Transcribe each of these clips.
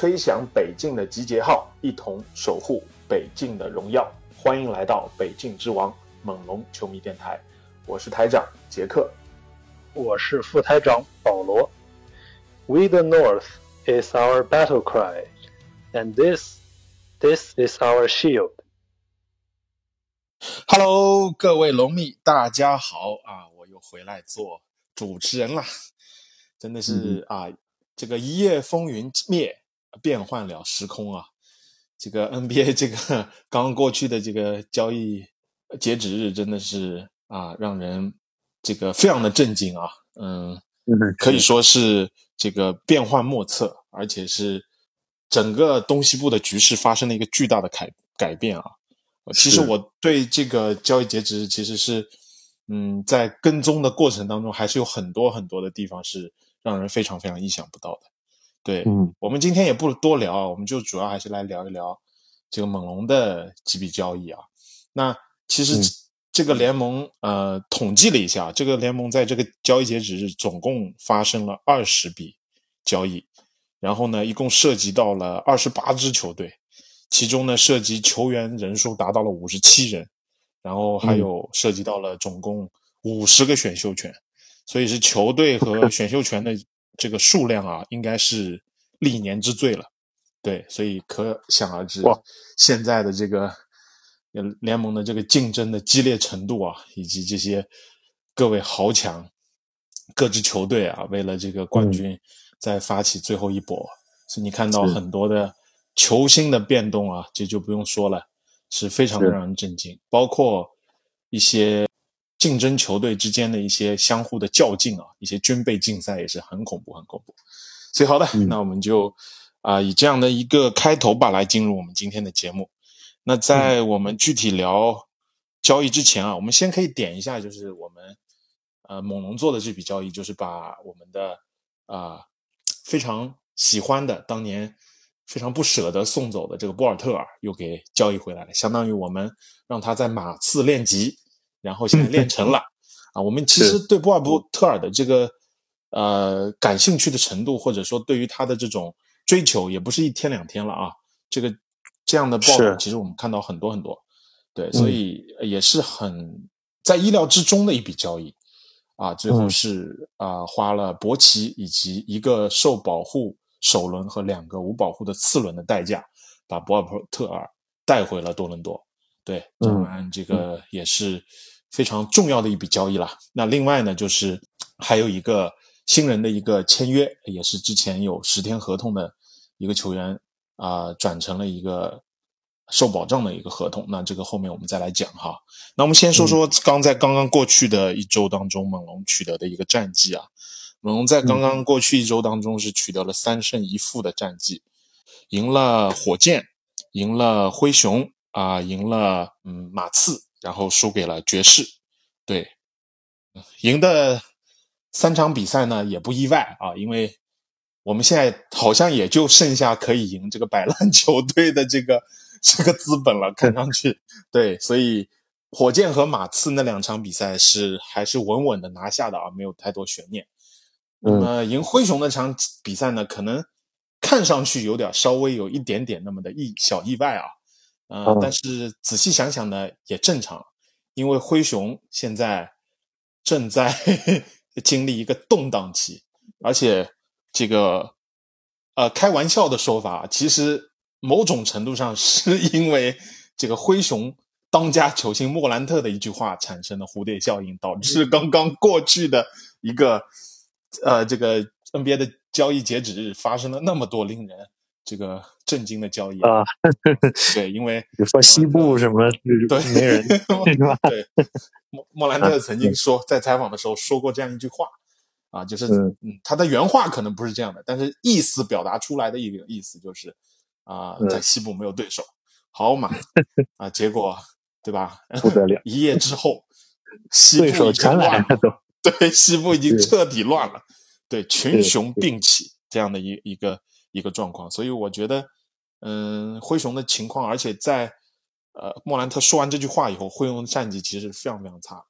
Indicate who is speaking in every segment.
Speaker 1: 吹响北境的集结号，一同守护北境的荣耀。欢迎来到北境之王猛龙球迷电台，我是台长杰克。
Speaker 2: 我是副台长保罗。We the North is our battle cry, and this, this is our shield.
Speaker 3: Hello，各位龙迷，大家好啊！我又回来做主持人了，真的是、啊，这个一夜风云灭，变换了时空啊！这个 NBA 这个 刚刚过去的这个交易截止日，真的是啊，让人这个非常的震惊啊！嗯，可以说是这个变幻莫测，而且是整个东西部的局势发生了一个巨大的改改变啊！呃其实我对这个交易截止日其实是，嗯，在跟踪的过程当中，还是有很多很多的地方是让人非常非常意想不到的。对，
Speaker 2: 嗯。
Speaker 3: 我们今天也不多聊啊，我们就主要还是来聊一聊这个猛龙的几笔交易啊。那其实
Speaker 2: 嗯
Speaker 3: 这。个联盟、呃统计了一下，这个联盟在这个交易截止日总共发生了二十笔交易，然后呢，一共涉及到了二十八支球队，其中呢涉及球员人数达到了五十七人，然后还有涉及到了总共五十个选秀权，所以是球队和选秀权的这个数量啊，应该是历年之最了。对，所以可想而知
Speaker 2: 哇，
Speaker 3: 现在的这个呃联盟的这个竞争的激烈程度啊，以及这些各位豪强、各支球队啊，为了这个冠军再发起最后一搏，所以你看到很多的球星的变动啊，这就不用说了，是非常的让人震惊，包括一些竞争球队之间的一些相互的较劲啊，一些军备竞赛也是很恐怖，很恐怖。所以好的，
Speaker 2: 嗯
Speaker 3: 那我们就啊、以这样的一个开头吧，来进入我们今天的节目。那在我们具体聊交易之前啊，我们先可以点一下，就是我们呃猛龙做的这笔交易，就是把我们的啊、非常喜欢的当年非常不舍得送走的这个博尔特尔又给交易回来了，相当于我们让他在马刺练级，然后现在练成了啊。我们其实对博尔布特尔的这个呃感兴趣的程度，或者说对于他的这种追求，也不是一天两天了啊。这个这样的报道，其实我们看到很多很多，对，所
Speaker 2: 嗯
Speaker 3: 以也是很在意料之中的一笔交易啊。最后
Speaker 2: 嗯
Speaker 3: 是啊、花了博奇以及一个受保护首轮和两个无保护的次轮的代价，把博尔特尔带回了多伦多。对，当
Speaker 2: 嗯
Speaker 3: 然这个也是非常重要的一笔交易了。那另外呢，就是还有一个新人的一个签约，也是之前有十天合同的一个球员啊、转成了一个受保障的一个合同。那这个后面我们再来讲哈。那我们先说说刚在刚刚过去的一周当中，猛龙取得的一个战绩啊。猛龙在刚刚过去一周当中是取得了三胜一负的战绩，赢了火箭，赢了灰熊啊、赢了嗯马刺，然后输给了爵士。对，赢的三场比赛呢也不意外啊，因为我们现在好像也就剩下可以赢这个摆烂球队的这个 这个资本了，看上去对，所以火箭和马刺那两场比赛是还是稳稳的拿下的啊，没有太多悬念。那
Speaker 2: 嗯
Speaker 3: 么赢灰熊那场比赛呢，可能看上去有点稍微有一点点那么的意小意外啊，呃，
Speaker 2: 嗯。
Speaker 3: 但是仔细想想呢，也正常，因为灰熊现在正在 经历一个动荡期，而且这个呃开玩笑的说法，其实某种程度上是 因为这个灰熊当家球星莫兰特的一句话产生的蝴蝶效应，导致刚刚过去的一个呃这个 NBA 的交易截止日发生了那么多令人这个震惊的交易
Speaker 2: 啊，
Speaker 3: 对，因为
Speaker 2: 比如说西部什么
Speaker 3: 对
Speaker 2: 没人 是吧？
Speaker 3: 对，莫莫兰特曾经说在采访的时候说过这样一句话，啊，就是
Speaker 2: 嗯
Speaker 3: 嗯，他的原话可能不是这样的，但是意思表达出来的一个意思就是啊，
Speaker 2: 嗯
Speaker 3: 在西部没有对手，好嘛 啊，结果对吧？
Speaker 2: 不得了
Speaker 3: 一夜之后，西部
Speaker 2: 对手
Speaker 3: 已经
Speaker 2: 全来
Speaker 3: 乱
Speaker 2: 了都。
Speaker 3: 对，西部已经彻底乱了，对，群雄并起这样的一一个一个状况，所以我觉得，嗯，灰熊的情况，而且在呃莫兰特说完这句话以后，灰熊的战绩其实非常非常差，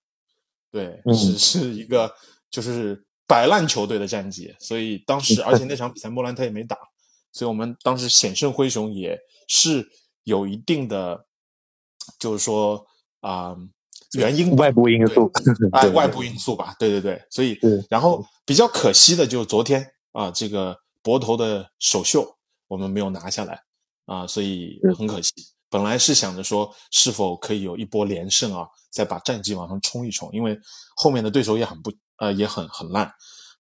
Speaker 3: 对，
Speaker 2: 嗯。
Speaker 3: 是是一个就是摆烂球队的战绩，所以当时而且那场比赛莫兰特也没打，所以我们当时险胜灰熊也是有一定的，就是说啊、原因
Speaker 2: 外部因。素，
Speaker 3: 哎，外部因素吧，对对对，所以然后比较可惜的就是昨天啊，这个博头的首秀我们没有拿下来啊，所以很可惜。本来是想着说是否可以有一波连胜啊，再把战绩往上冲一冲，因为后面的对手也很不呃也很很烂，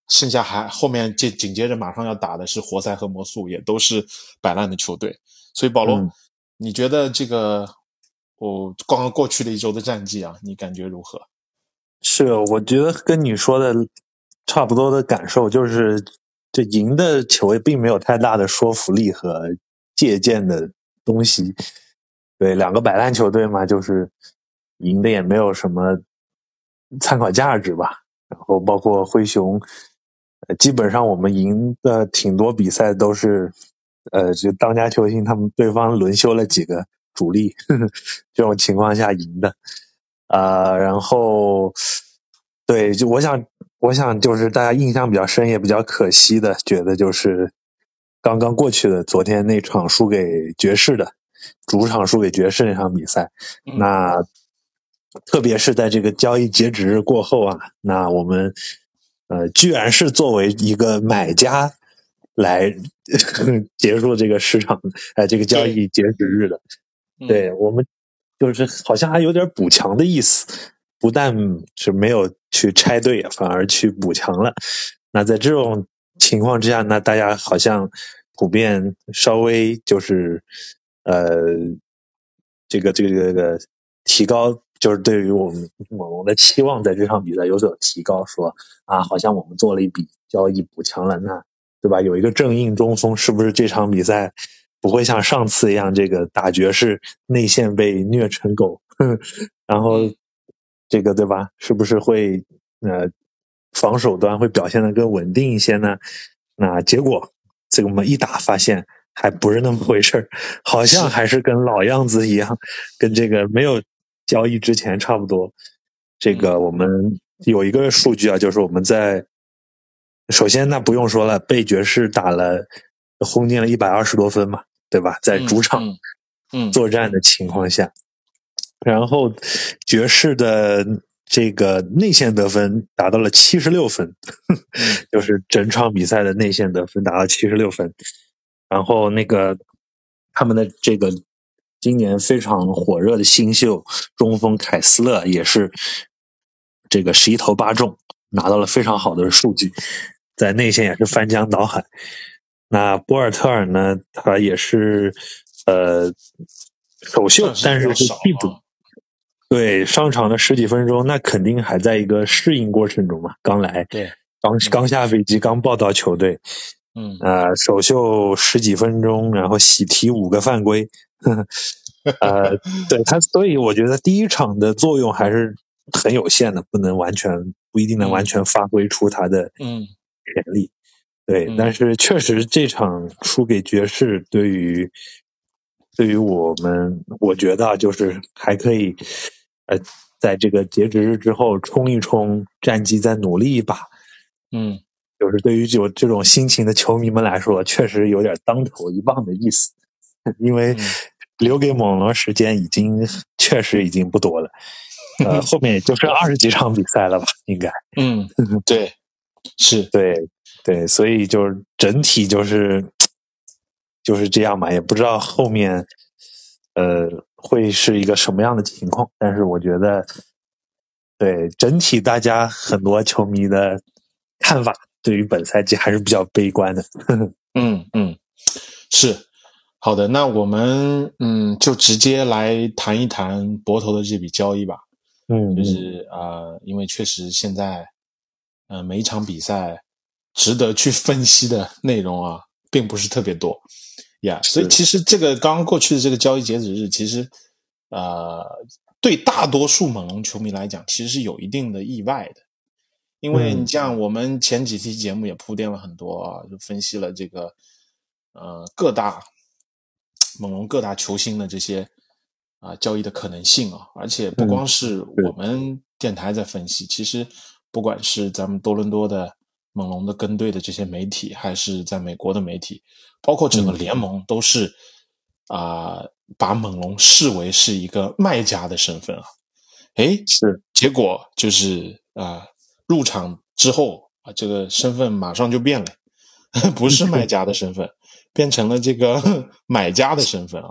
Speaker 3: 剩下还后面接紧接着马上要打的是活塞和魔术，也都是摆烂的球队，所以保罗，
Speaker 2: 嗯
Speaker 3: 你觉得这个我刚刚过去的一周的战绩啊，你感觉如何？
Speaker 2: 是，我觉得跟你说的差不多的感受，就是这赢的球队并没有太大的说服力和借鉴的东西。对，两个摆烂球队嘛，就是赢的也没有什么参考价值吧。然后包括灰熊，基本上我们赢的挺多比赛都是，呃，就当家球星他们对方轮休了几个主力，这种情况下赢的。啊、然后对，就我想，我想就是大家印象比较深，也比较可惜的，觉得就是刚刚过去的昨天那场输给爵士的主场输给爵士那场比赛，
Speaker 3: 嗯。
Speaker 2: 那特别是在这个交易截止日过后啊，那我们呃居然是作为一个买家来 结束这个市场呃这个交易截止日的，
Speaker 3: 嗯。
Speaker 2: 对我们就是好像还有点补强的意思，不但是没有去拆队，反而去补强了。那在这种情况之下，那大家好像普遍稍微就是呃，这个这个这个提高，就是对于我们猛龙的期望在这场比赛有所提高，说啊，好像我们做了一笔交易补强了，那对吧？有一个正印中锋，是不是这场比赛不会像上次一样，这个打爵士内线被虐成狗，然后这个对吧？是不是会呃防守端会表现的更稳定一些呢？那结果这个我们一打发现还不是那么回事儿，好像还是跟老样子一样，跟这个没有交易之前差不多。这个我们有一个数据啊，就是我们在首先那不用说了，被爵士打了轰进了一百二十多分嘛，对吧？在主场
Speaker 3: 嗯嗯
Speaker 2: 作战的情况下，然后爵士的这个内线得分达到了七十六分，就是整场比赛的内线得分达到七十六分。然后那个他们的这个今年非常火热的新秀中锋凯斯勒也是这个十一投八中，拿到了非常好的数据，在内线也是翻江倒海。那博尔特尔呢，他也是呃首秀，但是是替补。对，上场的十几分钟，那肯定还在一个适应过程中嘛，刚来，
Speaker 3: 对，
Speaker 2: 刚刚下飞机，刚报到球队，
Speaker 3: 嗯。
Speaker 2: 呃，首秀十几分钟，然后喜提五个犯规，呵呵呃，对他，所以我觉得第一场的作用还是很有限的，不能完全不一定能完全发挥出他的
Speaker 3: 嗯。
Speaker 2: 潜力。对，
Speaker 3: 嗯。
Speaker 2: 但是确实这场输给爵士，对于对于我们，我觉得啊就是还可以，呃，在这个截止日之后冲一冲战绩，再努力一把。
Speaker 3: 嗯
Speaker 2: 就是对于有这种心情的球迷们来说，确实有点当头一棒的意思，因为
Speaker 3: 嗯
Speaker 2: 留给猛龙时间已经确实已经不多了，呃，后面也就剩二十几场比赛了吧，应该。
Speaker 3: 嗯，对，是，
Speaker 2: 对对，所以就是整体就是就是这样嘛，也不知道后面呃会是一个什么样的情况，但是我觉得对整体大家很多球迷的看法对于本赛季还是比较悲观的。
Speaker 3: 嗯嗯，是。好的，那我们嗯就直接来谈一谈博头的这笔交易吧。
Speaker 2: 嗯，
Speaker 3: 就是啊、呃因为确实现在呃，每一场比赛值得去分析的内容啊，并不是特别多呀。所以其实这个刚刚过去的这个交易截止日，其实呃，对大多数猛龙球迷来讲，其实是有一定的意外的。因为你像我们前几期节目也铺垫了很多啊，就分析了这个呃各大猛龙各大球星的这些啊交易的可能性啊，而且不光是我们电台在分析，其实不管是咱们多伦多的猛龙的跟队的这些媒体，还是在美国的媒体，包括整个联盟，都是啊把猛龙视为是一个卖家的身份啊。哎，
Speaker 2: 是
Speaker 3: 结果就是啊。入场之后啊，这个身份马上就变了，不是卖家的身份，变成了这个 买家的身份啊。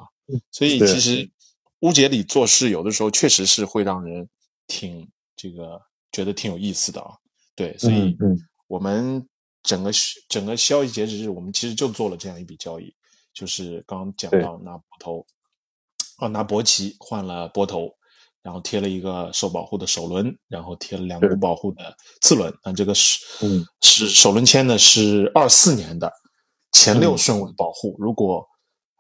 Speaker 3: 所以其实乌杰里做事有的时候确实是会让人挺这个觉得挺有意思的啊。对，所以我们整个整个交易截止日，我们其实就做了这样一笔交易，就是刚刚讲到拿波头啊，拿博奇换了波头。然后贴了一个受保护的首轮，然后贴了两个无保护的次轮。那这个是，嗯，是首轮签呢是二四年的前六顺位保护。如果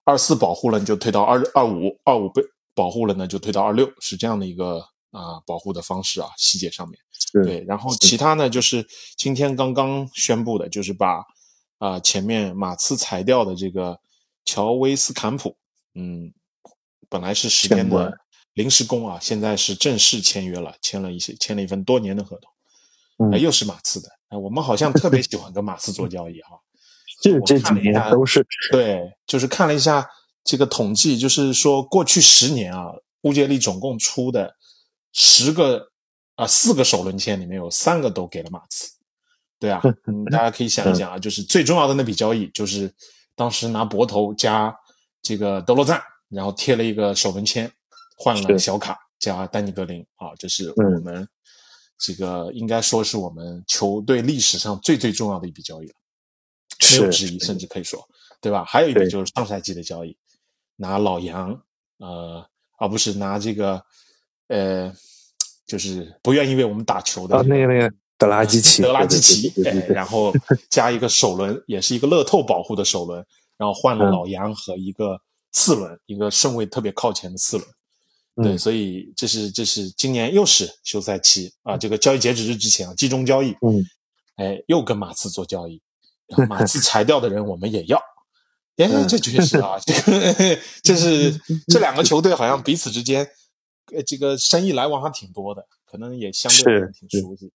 Speaker 3: 二四保护了，你就推到二二五；二五被保护了呢，就推到二六。是这样的一个啊保护的方式啊，细节上面。对，然后其他呢，就是今天刚刚宣布的，就是把啊前面马刺裁掉的这个乔威斯坎普，嗯，本来是十天的。临时工啊，现在是正式签约了，签了一些，签了一份多年的合同，又是马刺的。我们好像特别喜欢跟马刺做交易哈。
Speaker 2: 这这几年都是
Speaker 3: 对，就是看了一下这个统计，就是说过去十年啊，乌杰利总共出的十个啊四个首轮签里面有三个都给了马刺。对啊，大家可以想一想啊，就是最重要的那笔交易，就是当时拿博头加这个德罗赞，然后贴了一个首轮签。换了小卡加丹尼格林啊，这是我们这个应该说是我们球队历史上最最重要的一笔交易了，没有之一，甚至可以说，对吧？还有一笔就是上赛季的交易，拿老杨，呃，而不是拿这个，呃，就是不愿意为我们打球的
Speaker 2: 那个那个德拉基奇，
Speaker 3: 德拉基奇，然后加一个首轮，也是一个乐透保护的首轮，然后换了老杨和一个次轮，一个顺位特别靠前的次轮。对，所以这是这是今年又是休赛期啊，这个交易截止日之前啊，集中交易，
Speaker 2: 嗯，
Speaker 3: 哎，又跟马刺做交易，然后马刺裁掉的人我们也要，哎，这确实啊，这个 这是 这两个球队好像彼此之间，呃，这个生意来往还挺多的，可能也相对挺熟悉，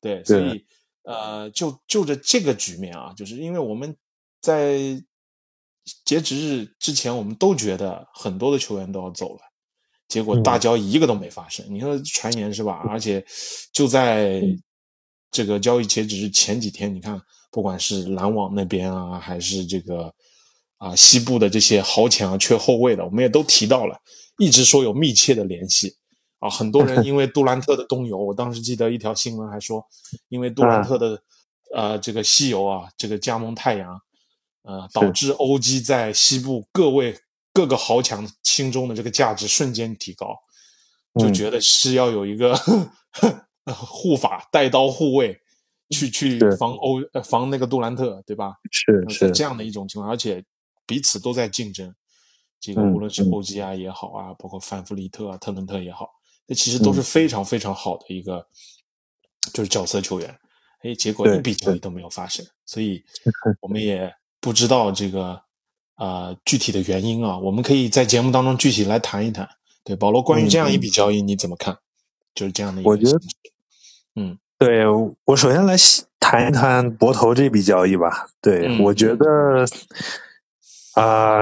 Speaker 3: 对，所以呃，就就着这个局面啊，就是因为我们在截止日之前，我们都觉得很多的球员都要走了。结果大交易一个都没发生，你说传言是吧？而且就在这个交易截止日前几天，你看，不管是篮网那边啊，还是这个啊西部的这些豪强缺后卫的，我们也都提到了，一直说有密切的联系啊。很多人 因为杜兰特的东游，我当时记得一条新闻还说，因为杜兰特的呃这个西游啊，这个加盟太阳，呃导致欧基在西部各位。各个豪强心中的这个价值瞬间提高，就觉得是要有一个 护法带刀护卫，去去防欧防那个杜兰特，对吧？
Speaker 2: 是是
Speaker 3: 这样的一种情况，而且彼此都在竞争。这个无论是欧基啊也好啊，包括范弗利特啊、特伦特也好，那其实都是非常非常好的一个就是角色球员。哎，结果一笔交易都没有发生，所以 我们也不知道这个。啊，具体的原因啊，我们可以在节目当中具体来谈一谈。对，保罗，关于这样一笔交易你怎么看？就是这样的一个，
Speaker 2: 我觉得，
Speaker 3: 嗯，
Speaker 2: 对我首先来谈一谈博头这笔交易吧。对我觉得，啊，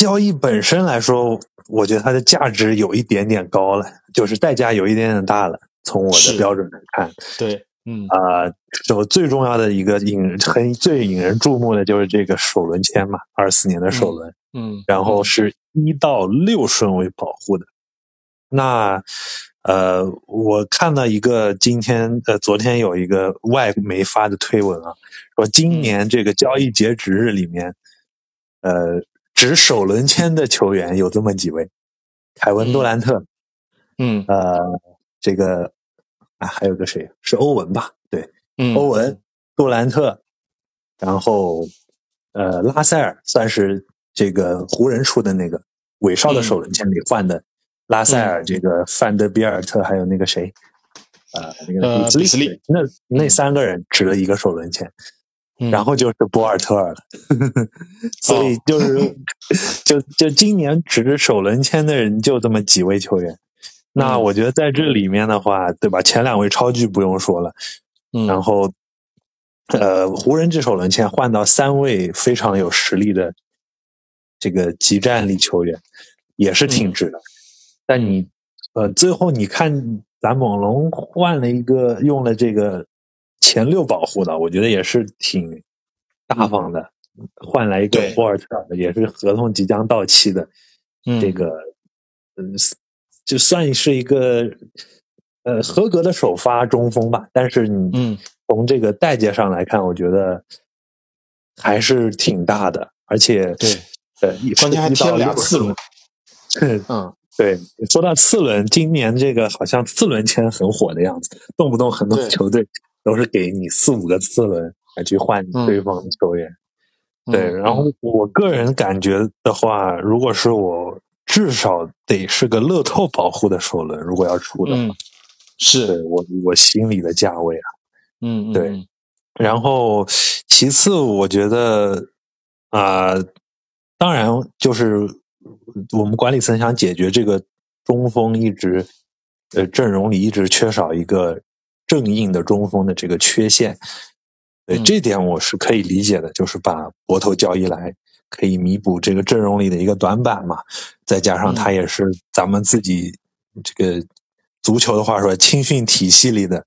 Speaker 2: 交易本身来说，我觉得它的价值有一点点高了，就是代价有一点点大了。从我的标准来看，
Speaker 3: 对。嗯
Speaker 2: 啊，就最重要的一个引很最引人注目的就是这个首轮签嘛，二四年的首轮，
Speaker 3: 嗯，
Speaker 2: 然后是一到六顺位保护的。那呃，我看到一个今天呃，昨天有一个外媒发的推文啊，说今年这个交易截止日里面，呃，值首轮签的球员有这么几位：凯文杜兰特，
Speaker 3: 嗯，
Speaker 2: 呃，这个。啊，还有个谁是欧文吧？对，
Speaker 3: 嗯，
Speaker 2: 欧文、杜兰特，然后呃拉塞尔算是这个湖人出的那个韦少的首轮签里换的，拉塞尔这个范德比尔特还有那个谁，呃那个
Speaker 3: 比斯利，
Speaker 2: 那那三个人值了一个首轮签。然后就是博尔特尔了，所以就是就就今年值首轮签的人就这么几位球员。那我觉得在这里面的话，对吧？前两位超巨不用说了，然后呃，湖人这首轮签换到三位非常有实力的这个集战力球员，也是挺值的。但你呃，最后你看咱猛龙换了一个用了这个。前六保护的，我觉得也是挺大方的，换来一个博尔特，也是合同即将到期的，这个嗯，就算是一个呃合格的首发中锋吧。但是你从这个代价上来看，我觉得还是挺大的，而且
Speaker 3: 对，
Speaker 2: 呃，
Speaker 3: 关键还踢了两次轮，
Speaker 2: 嗯。对，说到次轮，今年这个好像次轮签很火的样子，动不动很多球队都是给你四五个次轮来去换对方的球员。对，然后我个人感觉的话，如果是我，至少得是个乐透保护的首轮，如果要出的话，
Speaker 3: 是
Speaker 2: 我我心里的价位啊。
Speaker 3: 嗯，
Speaker 2: 对。然后其次，我觉得啊，当然就是。我们管理层想解决这个中锋一直呃阵容里一直缺少一个正印的中锋的这个缺陷，对这点我是可以理解的，就是把博头交易来可以弥补这个阵容里的一个短板嘛。再加上他也是咱们自己这个足球的话说青训体系里的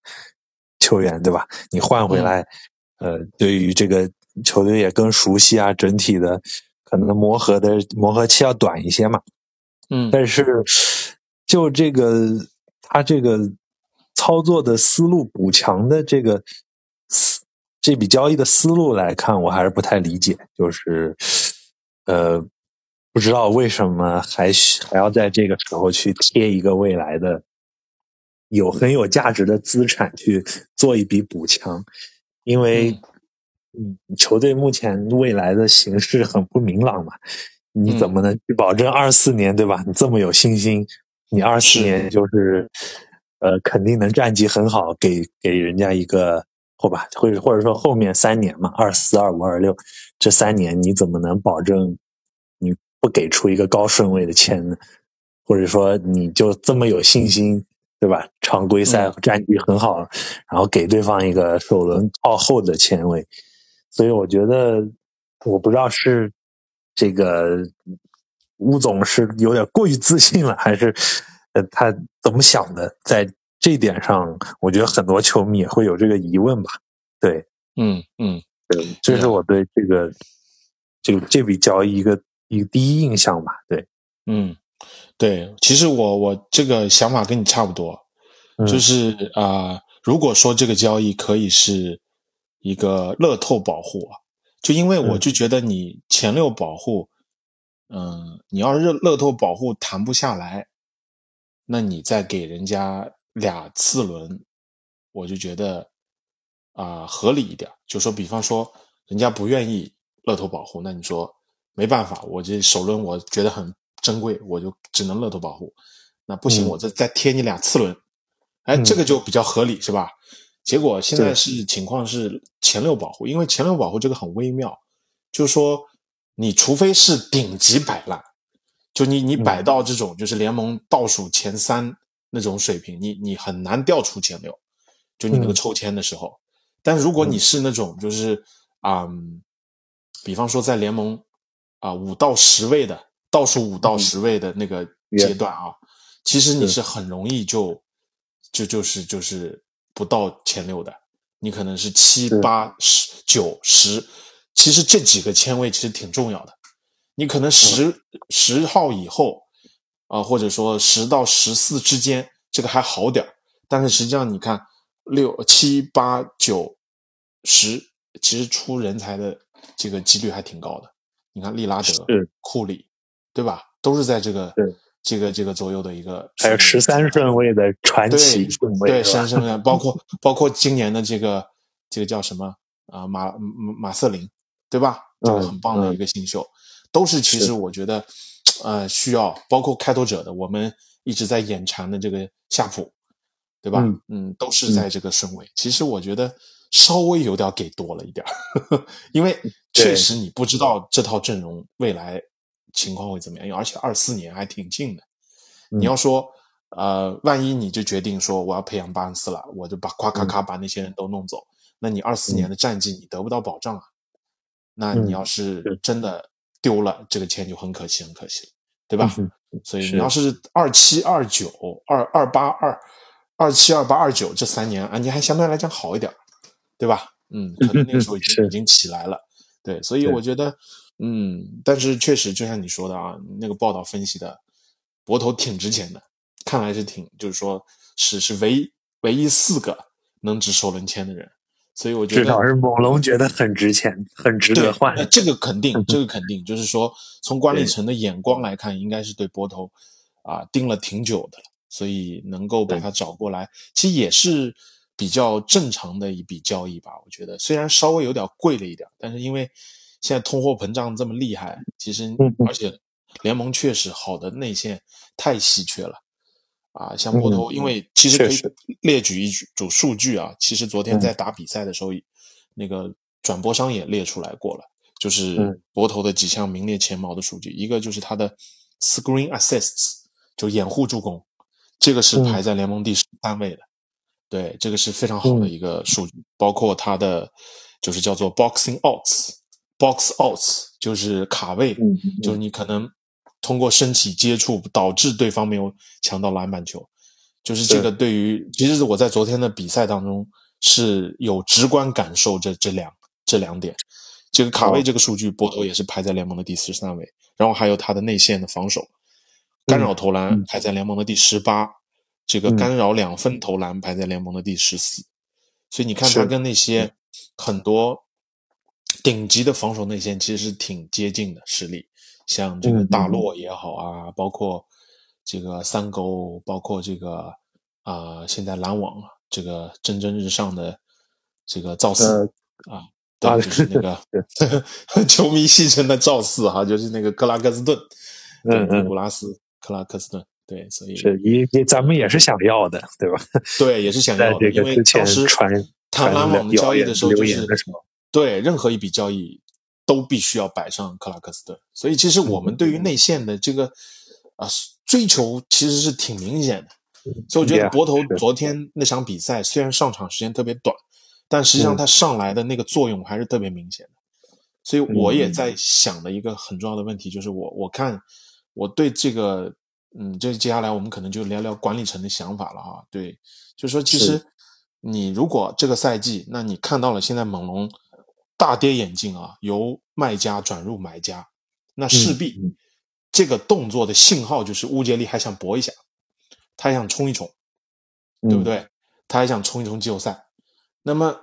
Speaker 2: 球员，对吧？你换回来，呃，对于这个球队也更熟悉啊，整体的。可能磨合的磨合期要短一些嘛，
Speaker 3: 嗯，
Speaker 2: 但是就这个他这个操作的思路补强的这个思这笔交易的思路来看，我还是不太理解，就是呃不知道为什么还还要在这个时候去贴一个未来的有很有价值的资产去做一笔补强，因为。嗯，球队目前未来的形势很不明朗嘛，你怎么能去保证二四年对吧？你这么有信心，你二四年就是呃肯定能战绩很好，给给人家一个或吧，或者或者说后面三年嘛，二四、二五、二六这三年你怎么能保证你不给出一个高顺位的签呢？或者说你就这么有信心对吧？常规赛战绩很好，然后给对方一个首轮靠后的签位。所以我觉得，我不知道是这个吴总是有点过于自信了，还是呃他怎么想的？在这点上，我觉得很多球迷也会有这个疑问吧。对，
Speaker 3: 嗯嗯，
Speaker 2: 对，这是我对这个这个这笔交易一个一个第一印象吧。对，
Speaker 3: 嗯，对，其实我我这个想法跟你差不多，就是啊，如果说这个交易可以是。一个乐透保护啊，就因为我就觉得你前六保护，嗯，你要是乐透保护谈不下来，那你再给人家俩次轮，我就觉得啊合理一点。就说比方说人家不愿意乐透保护，那你说没办法，我这首轮我觉得很珍贵，我就只能乐透保护。那不行，我再再贴你俩次轮，哎，这个就比较合理，是吧？结果现在是情况是前六保护，因为前六保护这个很微妙，就是说你除非是顶级摆烂，就你你摆到这种就是联盟倒数前三那种水平，你你很难掉出前六，就你那个抽签的时候。但如果你是那种就是啊，比方说在联盟啊五到十位的倒数五到十位的那个阶段啊，其实你是很容易就就就是就是。不到前六的，你可能是七八十九十，其实这几个签位其实挺重要的。你可能十十号以后啊，或者说十到十四之间，这个还好点但是实际上你看六七八九十，其实出人才的这个几率还挺高的。你看利拉德、库里，对吧？都是在这个这个这个左右的一个，
Speaker 2: 还有十三顺位的传奇顺位，
Speaker 3: 对，十三顺位，包括 包括今年的这个这个叫什么啊马马马瑟林，对吧？这个很棒的一个新秀，都是其实我觉得呃需要，包括开拓者的，我们一直在眼馋的这个夏普，对吧？嗯，都是在这个顺位。其实我觉得稍微有点给多了一点，因为确实你不知道这套阵容未来情况会怎么样，而且二四年还挺近的。你要说呃，万一你就决定说我要培养巴恩斯了，我就把夸咔咔把那些人都弄走，那你二四年的战绩你得不到保障啊。那你要是真的丢了这个钱就很可惜，很可惜，对吧？所以你要是二七、二九、二二八、二二七、二八、二九这三年啊，你还相对来讲好一点，对吧？嗯，可能那个时候已经已经起来了，对，所以我觉得，嗯，但是确实就像你说的啊，那个报道分析的，博头挺值钱的，看来是挺，就是说是是唯唯一四个能值首轮签的人。所以我觉得
Speaker 2: 至少是猛龙觉得很值钱，很值得换。
Speaker 3: 这个肯定，这个肯定，就是说从管理层的眼光来看，应该是对波头啊盯了挺久的了，所以能够把他找过来，其实也是比较正常的一笔交易吧。我觉得虽然稍微有点贵了一点，但是因为现在通货膨胀这么厉害，其实而且联盟确实好的内线太稀缺了。啊，像博头，因为其实可以列举一组数据啊。其实昨天在打比赛的时候，那个转播商也列出来过了，就是博头的几项名列前茅的数据。一个就是他的 screen assists，就掩护助攻，这个是排在联盟第十三位的。对，这个是非常好的一个数据。包括他的就是叫做 boxing outs，box outs 就是卡位，就是你可能。通过身体接触导致对方没有抢到篮板球，就是这个对于，其实是我在昨天的比赛当中是有直观感受这这两这两点，这个卡位这个数据波头也是排在联盟的第四十三位，然后还有他的内线的防守，干扰投篮排在联盟的第十八，这个干扰两分投篮排在联盟的第十四，所以你看他跟那些很多顶级的防守内线其实是挺接近的实力。像这个大洛也好啊，包括这个三勾，包括这个啊，现在篮网这个蒸蒸日上的这个赵四啊，对，就是那个 球迷戏称的赵四哈，就是那个克拉克斯顿，嗯嗯，古拉斯克拉克斯顿，对，所以
Speaker 2: 是因为咱们也是想要的，对吧？
Speaker 3: 对，也是想要的，因为当时谈篮网的交易的时候，就是对任何一笔交易。都必须要摆上克拉克斯顿，所以其实我们对于内线的这个啊追求其实是挺明显的。所以我觉得博头昨天那场比赛虽然上场时间特别短，但实际上他上来的那个作用还是特别明显的。所以我也在想的一个很重要的问题就是，我我看我对这个嗯，这接下来我们可能就聊聊管理层的想法了哈。对，就是说其实你如果这个赛季，那你看到了现在猛龙。大跌眼镜啊！由卖家转入买家，那势必这个动作的信号就是乌杰利还想搏一下，他还想冲一冲，对不对？他还想冲一冲季后赛。那么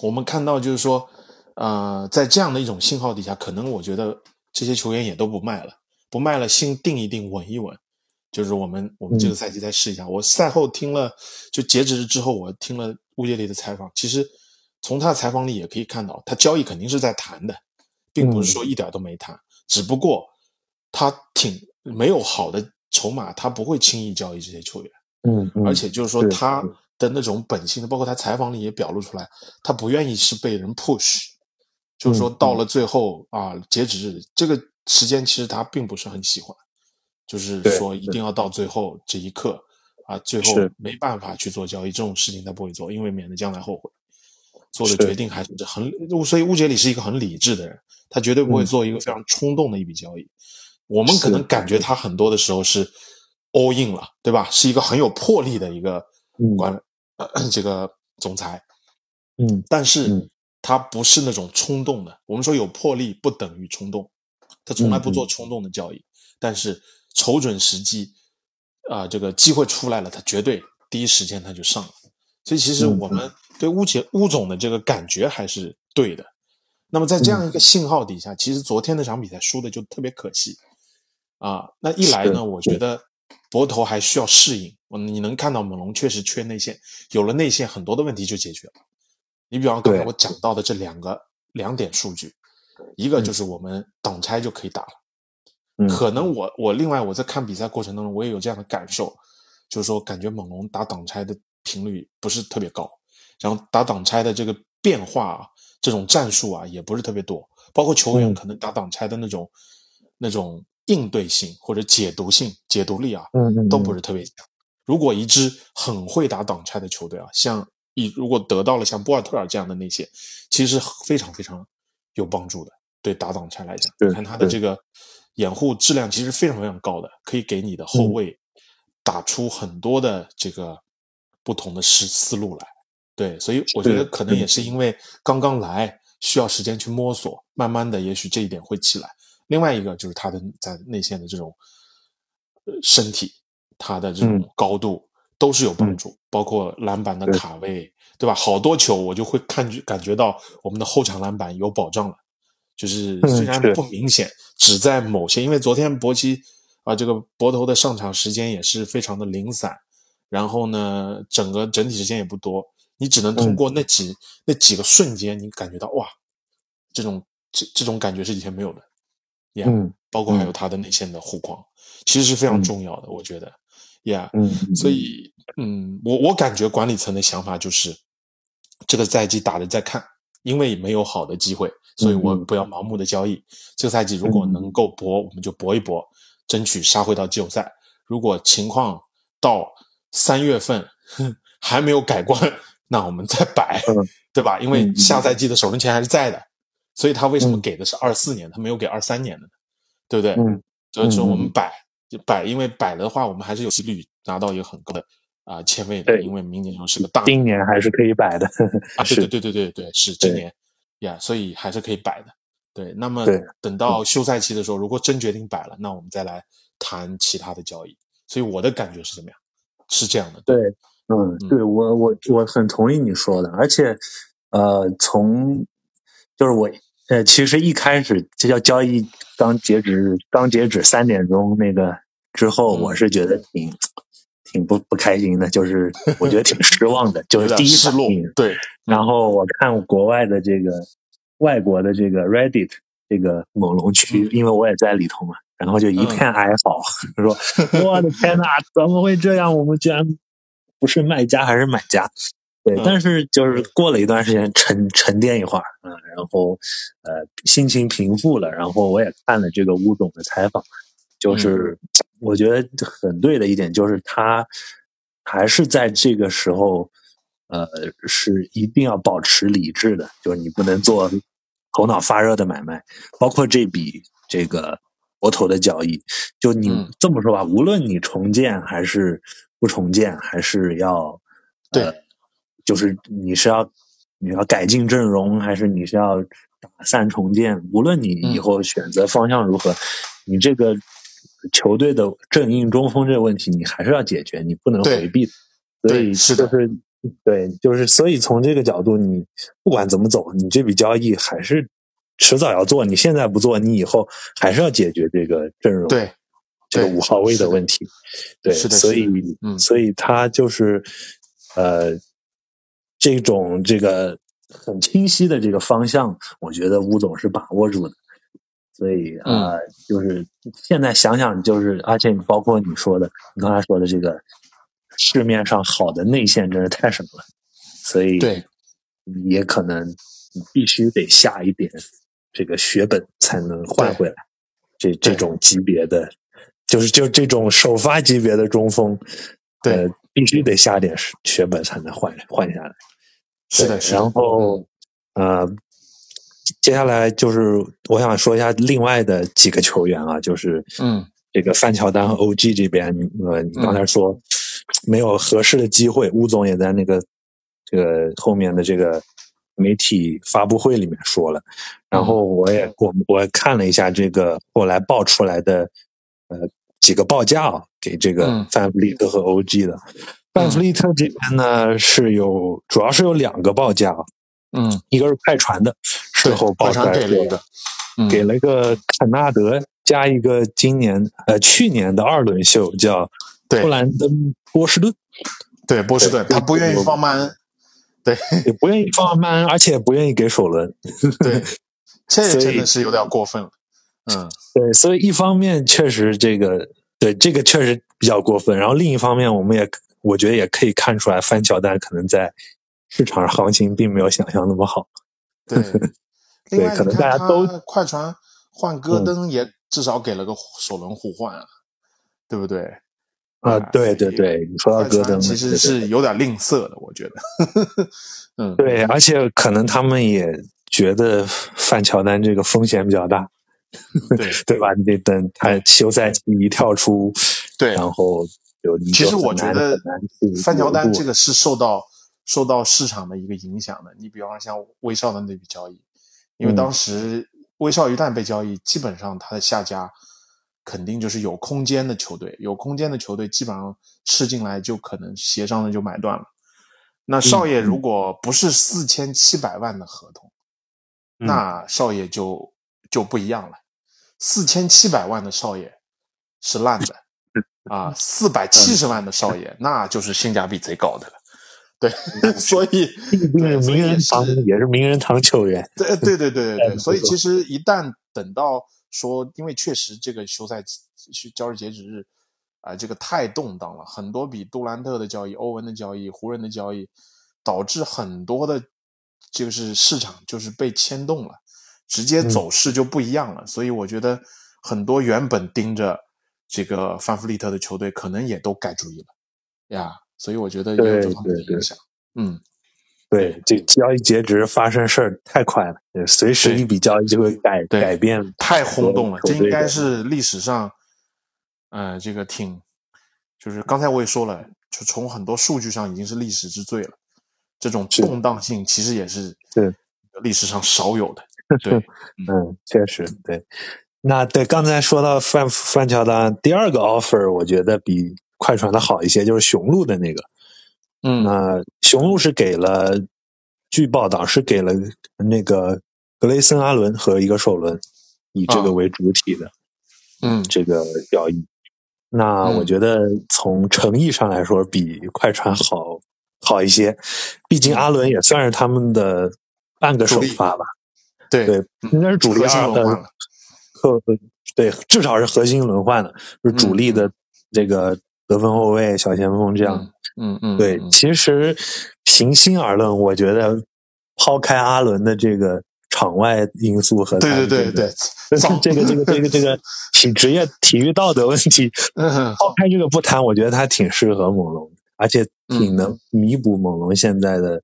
Speaker 3: 我们看到就是说，呃，在这样的一种信号底下，可能我觉得这些球员也都不卖了，不卖了，先定一定，稳一稳。就是我们我们这个赛季再试一下。我赛后听了，就截止日之后，我听了乌杰利的采访，其实。从他的采访里也可以看到，他交易肯定是在谈的，并不是说一点都没谈。只不过他挺没有好的筹码，他不会轻易交易这些球员。
Speaker 2: 嗯，
Speaker 3: 而且就是说他的那种本性，包括他采访里也表露出来，他不愿意是被人 push。就是说到了最后啊，截止日这个时间，其实他并不是很喜欢。就是说一定要到最后这一刻啊，最后没办法去做交易，这种事情他不会做，因为免得将来后悔。做的决定还是很，所以乌杰里是一个很理智的人，他绝对不会做一个非常冲动的一笔交易。我们可能感觉他很多的时候是 all in 了，对吧？是一个很有魄力的一个管这个总裁，
Speaker 2: 嗯，
Speaker 3: 但是他不是那种冲动的。我们说有魄力不等于冲动，他从来不做冲动的交易，但是瞅准时机，啊，这个机会出来了，他绝对第一时间他就上了。所以其实我们。对乌杰乌总的这个感觉还是对的，那么在这样一个信号底下，其实昨天那场比赛输的就特别可惜啊。那一来呢，我觉得博头还需要适应。嗯，你能看到猛龙确实缺内线，有了内线，很多的问题就解决了。你比方刚才我讲到的这两个两点数据，一个就是我们挡拆就可以打了。
Speaker 2: 嗯
Speaker 3: 可能我我另外我在看比赛过程当中，我也有这样的感受，就是说感觉猛龙打挡拆的频率不是特别高，然后打挡拆的这个变化啊，这种战术啊也不是特别多，包括球员
Speaker 2: 嗯
Speaker 3: 可能打挡拆的那种、那种应对性或者解读性、解读力啊，
Speaker 2: 嗯嗯
Speaker 3: 都不是特别强。如果一支很会打挡拆的球队啊，像一如果得到了像波尔特尔这样的那些，其实非常非常有帮助的。对打挡拆来讲，
Speaker 2: 对
Speaker 3: 你看他的这个掩护质量其实非常非常高的，可以给你的后卫打出很多的这个不同的思思路来。对，所以我觉得可能也是因为刚刚来，需要时间去摸索，慢慢的也许这一点会起来。另外一个就是他的在内线的这种呃身体，他的这种
Speaker 2: 嗯。
Speaker 3: 高度都是有帮助，包括篮板的卡位，对吧？好多球我就会看感觉到我们的后场篮板有保障了，就是
Speaker 2: 嗯
Speaker 3: 虽然不明显，只在某些，因为昨天博奇啊这个博头的上场时间也是非常的零散，然后呢整个整体时间也不多，你只能通
Speaker 2: 嗯。
Speaker 3: 过那几、那几个瞬间，你感觉到哇，这种这这种感觉是以前没有的，呀、
Speaker 2: 嗯
Speaker 3: 包括还有他的内线的护框，其实是非常
Speaker 2: 嗯。
Speaker 3: 重要的，我觉得，呀、
Speaker 2: 嗯，
Speaker 3: 所以，嗯，我我感觉管理层的想法就是，这个赛季打的再看，因为没有好的机会，所以我不要盲目的交易。这个赛季如果
Speaker 2: 嗯。
Speaker 3: 能够搏，我们就搏一搏，争取杀回到季后赛。如果情况到三月份哼 还没有改观，那我们再 摆，
Speaker 2: 嗯
Speaker 3: 对吧？因为
Speaker 2: 嗯
Speaker 3: 下赛季的首轮签还是在的，所以他为什么
Speaker 2: 嗯
Speaker 3: 给的是二四年，他没有给二三年的呢？对不对？
Speaker 2: 嗯
Speaker 3: 所以说我们摆就摆，因为摆的话，我们还是有几率拿到一个很高的啊、签位的，
Speaker 2: 对
Speaker 3: 因为明年又是个大
Speaker 2: 今年还是可以摆的，
Speaker 3: 啊，对对对对对对，是今年呀所以还是可以摆的。对，那么等到休赛期的时候，如果真决定摆了，那我们再来谈其他的交易。所以我的感觉是怎么样？是这样的，
Speaker 2: 对，嗯，
Speaker 3: 嗯
Speaker 2: 对我我我很同意你说的，而且，呃，从就是我呃，其实一开始这叫交易刚截止刚截止三点钟那个之后，
Speaker 3: 嗯
Speaker 2: 我是觉得挺挺不不开心的，就是 我觉得挺失望的，就是第一
Speaker 3: 点失落
Speaker 2: 反应。。
Speaker 3: 对，
Speaker 2: 然后我看国外的这个外国的这个 Reddit 这个猛龙区，因为我也在里头嘛，然后就一片哀嚎，说 我的天呐，怎么会这样？我们居然不是卖家还是买家？对，
Speaker 3: 嗯。
Speaker 2: 但是就是过了一段时间沉沉淀一会儿啊、然后呃心情平复了，然后我也看了这个乌总的采访，就是我觉得很对的一点就是他还是在这个时候，呃，是一定要保持理智的，就是你不能做头脑发热的买卖，包括这笔这个博头的交易，就你
Speaker 3: 嗯。
Speaker 2: 这么说吧，无论你重建还是不重建，还是要呃
Speaker 3: 对，
Speaker 2: 就是你是要你要改进阵容，还是你是要打散重建，无论你以
Speaker 3: 嗯。
Speaker 2: 后选择方向如何，你这个球队的正印中锋这个问题，你还是要解决，你不能回避。所
Speaker 3: 对
Speaker 2: 以
Speaker 3: 是的
Speaker 2: 就是对，就是所以从这个角度，你不管怎么走，你这笔交易还是迟早要做。你现在不做，你以后还是要解决这个阵容
Speaker 3: 对，
Speaker 2: 这个五号位
Speaker 3: 的
Speaker 2: 的问题。对，
Speaker 3: 是的
Speaker 2: 所以
Speaker 3: 嗯
Speaker 2: 所以他就是呃这种这个很清晰的这个方向，我觉得吴总是把握住的。所以啊、呃就是现在想想，就是而且包括你说的，你刚才说的这个市面上好的内线真是太少了，所以
Speaker 3: 对
Speaker 2: 也可能你必须得下一点这个血本才能换回来。这这种级别的，就是就这种首发级别的中锋，
Speaker 3: 对
Speaker 2: 呃，必须得下点血本才能换换下来。
Speaker 3: 是的。
Speaker 2: 然后呃，接下来就是我想说一下另外的几个球员啊，就是
Speaker 3: 嗯
Speaker 2: 这个范乔丹和 OG 这边，呃，你刚才说没有合适的机会，乌总也在那个这个后面的这个媒体发布会里面说了，然后我也我我看了一下这个后来报出来的呃几个报价啊，给这个
Speaker 3: 嗯。
Speaker 2: 范弗利特和 OG 的。范弗利特这边呢是有，主要是有两个报价啊，
Speaker 3: 嗯，
Speaker 2: 一个是快船的，事后
Speaker 3: 快船
Speaker 2: 爆出来
Speaker 3: 了一个，嗯。
Speaker 2: 给了一个坎纳德加一个今年呃去年的二轮秀叫
Speaker 3: 对。
Speaker 2: 布兰登波士顿，
Speaker 3: 对波士顿，他不愿意放慢恩，对
Speaker 2: 也不愿意放慢，而且不愿意给首轮。
Speaker 3: 对，这真的是有点过分了。嗯，
Speaker 2: 对，所以一方面确实这个对这个确实比较过分，然后另一方面我们也我觉得也可以看出来，范乔丹可能在市场上行情并没有想象那么好。
Speaker 3: 对。另外，
Speaker 2: 可能大家都
Speaker 3: 快船换戈登也至少给了个首轮互换啊，对不对？
Speaker 2: 啊，对对对，你说到戈登，
Speaker 3: 其实是有点吝啬的，我觉得。嗯，
Speaker 2: 对，而且可能他们也觉得范乔丹这个风险比较大，
Speaker 3: 对
Speaker 2: 对吧？你得等他休赛期一跳出，
Speaker 3: 对
Speaker 2: 然后
Speaker 3: 其实我觉得范乔丹这个是受到受到市场的一个影响的。你比方说像威少的那笔交易，因为
Speaker 2: 嗯
Speaker 3: 当时威少一旦被交易，基本上他的下家肯定就是有空间的球队，有空间的球队基本上吃进来就可能协商的就买断了。那少爷如果不是四千七百万的合同，
Speaker 2: 嗯
Speaker 3: 那少爷就就不一样了。四千七百万的少爷是烂的 啊，四百七十万的少爷那就是性价比贼高的了。对，所以对
Speaker 2: 名人堂也是名人堂球员，
Speaker 3: 对对对对 对所以其实一旦等到说，因为确实这个休赛期是交易截止日啊、这个太动荡了，很多比杜兰特的交易、欧文的交易、湖人的交易，导致很多的就是市场就是被牵动了，直接
Speaker 2: 嗯
Speaker 3: 走势就不一样了。所以我觉得很多原本盯着这个范弗利特的球队，可能也都改主意了呀。所以我觉得也有这
Speaker 2: 对
Speaker 3: 方面的
Speaker 2: 对对
Speaker 3: 影响。嗯，
Speaker 2: 对，这交易截止发生事儿太快了，对随时一笔交易就会改改变，
Speaker 3: 太轰动了，这应该是历史上，呃，这个挺，就是刚才我也说了，就从很多数据上已经是历史之最了。这种
Speaker 2: 是
Speaker 3: 动荡性其实也是
Speaker 2: 对
Speaker 3: 历史上少有的。对，
Speaker 2: 嗯，确实对。那对刚才说到范范乔丹第二个 offer，我觉得比快船的好一些，就是雄鹿的那个。
Speaker 3: 嗯。
Speaker 2: 那雄鹿是给了，据报道是给了那个格雷森阿伦和一个首轮，以这个
Speaker 3: 啊。
Speaker 2: 为主体的
Speaker 3: 嗯。
Speaker 2: 这个交易。那
Speaker 3: 嗯。
Speaker 2: 我觉得从诚意上来说，比快船好好一些。毕竟
Speaker 3: 嗯。
Speaker 2: 阿伦也算是他们的半个首发吧，
Speaker 3: 对。
Speaker 2: 对，
Speaker 3: 嗯
Speaker 2: 应该是主力二呃
Speaker 3: 轮换了。
Speaker 2: 对，至少是核心轮换的，就是主力的这个得分后卫、小前锋这样。
Speaker 3: 嗯嗯嗯，
Speaker 2: 对，
Speaker 3: 嗯
Speaker 2: 其实平心而论，我觉得抛开阿伦的这个场外因素和他
Speaker 3: 对对对
Speaker 2: 这个这个这个这个 体职业体育道德问题，
Speaker 3: 嗯
Speaker 2: 抛开这个不谈，我觉得他挺适合猛龙，而且
Speaker 3: 嗯
Speaker 2: 挺能弥补猛龙现在的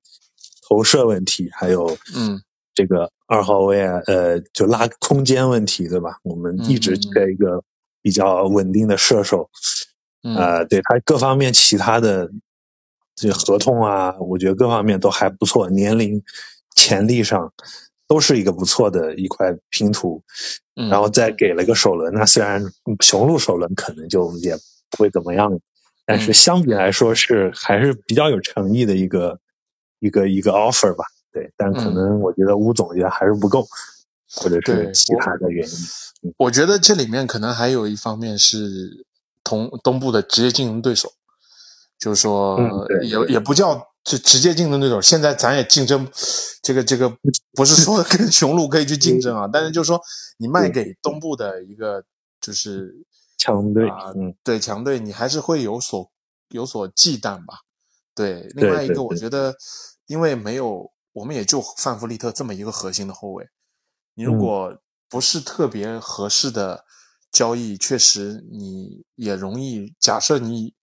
Speaker 2: 投射问题，还有
Speaker 3: 嗯
Speaker 2: 这个二号位啊，呃，就拉空间问题，对吧？我们一直缺一个比较稳定的射手，
Speaker 3: 嗯
Speaker 2: 呃，对他各方面其他的这合同啊，我觉得各方面都还不错，年龄、潜力上都是一个不错的一块拼图。
Speaker 3: 嗯，
Speaker 2: 然后再给了个首轮，那虽然雄鹿首轮可能就也不会怎么样，但是
Speaker 3: 嗯
Speaker 2: 相比来说是还是比较有诚意的一个一个一个 offer 吧。对，但可能我觉得乌总觉得还是不够，或者是其他的原因。
Speaker 3: 我觉得这里面可能还有一方面是同东部的直接竞争对手，就是说
Speaker 2: 嗯
Speaker 3: 也也不叫就直接竞争对手。现在咱也竞争，这个这个 不是说跟雄鹿可以去竞争啊，但是就是说你卖给东部的一个就是
Speaker 2: 强队，
Speaker 3: 啊
Speaker 2: 嗯，
Speaker 3: 对强队，你还是会有所有所忌惮吧？对，另外一个我觉得，因为没有我们也就范弗利特这么一个核心的后卫，你如
Speaker 2: 嗯
Speaker 3: 果不是特别合适的交易，确实你也容易。假设你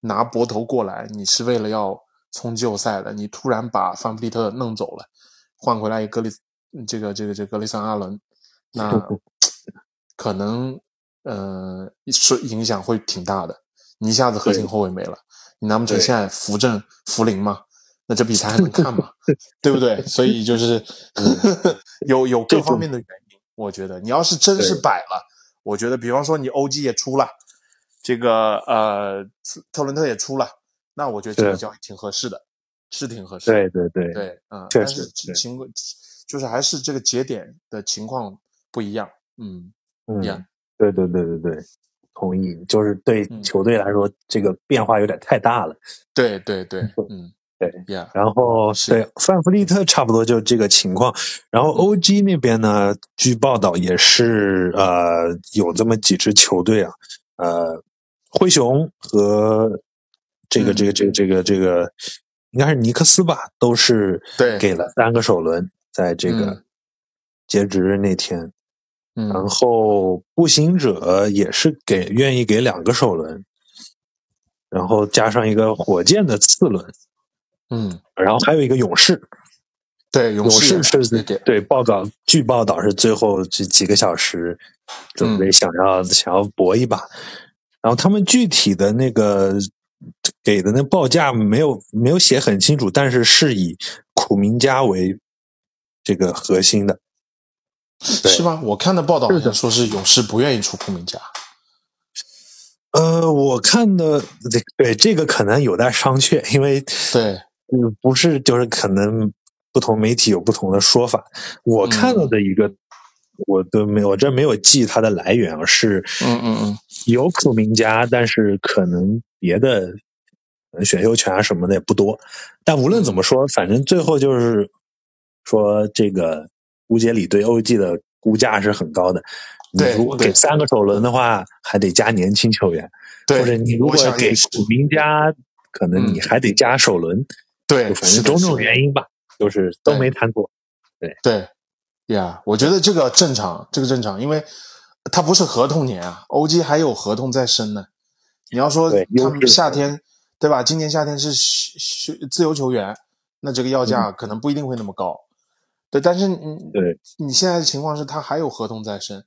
Speaker 3: 拿博头过来，你是为了要冲季后赛的，你突然把范弗利特弄走了，换回来一个格里这个这个这个格里森阿伦，那 可能呃是影响会挺大的。你一下子核心后卫没了，你难不成现在扶正扶林吗？那这比赛还能看吗？对不对？所以就是 有有各方面的原因。我觉得你要是真是摆了，我觉得比方说你欧基也出了，这个呃特伦特也出了，那我觉得这个
Speaker 2: 是
Speaker 3: 交易挺合适的，是挺合适的。
Speaker 2: 对对对，
Speaker 3: 对，嗯，
Speaker 2: 确实
Speaker 3: 情况就是还是这个节点的情况不一样。嗯
Speaker 2: 嗯
Speaker 3: 样，
Speaker 2: 对对对对对，同意，就是对
Speaker 3: 嗯
Speaker 2: 球队来说，这个变化有点太大了。
Speaker 3: 对对对，嗯
Speaker 2: 对
Speaker 3: ，，Yeah，
Speaker 2: 然后
Speaker 3: 是。
Speaker 2: 对范弗利特差不多就这个情况，然后 OG 那边呢，据报道也是呃有这么几支球队啊，呃，灰熊和这个
Speaker 3: 嗯。
Speaker 2: 这个这个这个这个应该是尼克斯吧，都是
Speaker 3: 对
Speaker 2: 给了三个首轮，在这个
Speaker 3: 嗯。
Speaker 2: 截止日那天，嗯。然
Speaker 3: 嗯
Speaker 2: 后步行者也是给愿意给两个首轮，然后加上一个火箭的次轮，
Speaker 3: 嗯，
Speaker 2: 然后还有一个勇士。
Speaker 3: 对，勇
Speaker 2: 勇
Speaker 3: 士
Speaker 2: 士是对。报道，据报道是最后这几个小时准备想要、想要搏一把，然后他们具体的那个给的那报价没有没有写很清楚，但是是以苦明家为这个核心的。
Speaker 3: 是吗？我看的报道说是勇士不愿意出苦明家，
Speaker 2: 呃，我看的对对这个可能有待商榷，因为
Speaker 3: 对，
Speaker 2: 嗯不是就是可能不同媒体有不同的说法。我看到的一个，我都没有，我这没有记它的来源，是
Speaker 3: 嗯嗯嗯，
Speaker 2: 有苦明家，但是可能别的呃选秀权啊什么的也不多。但无论怎么说，反正最后就是说这个乌杰里对 OG 的估价是很高的。你如果给三个首轮的话，还得加年轻球员，
Speaker 3: 对，
Speaker 2: 或者你如果给
Speaker 3: 想也是
Speaker 2: 苦明加，可能你
Speaker 3: 嗯
Speaker 2: 还得加首轮。
Speaker 3: 对，
Speaker 2: 就反正种种原因吧，就是都没谈妥。
Speaker 3: 对对，呀，我觉得这个正常，这个正常，因为他不是合同年啊，OG 还有合同在身呢。你要说他们夏天对吧？今年夏天是是自由球员，那这个要价可能不一定会那么高。对，但是你
Speaker 2: 对
Speaker 3: 你现在的情况是他还有合同在身，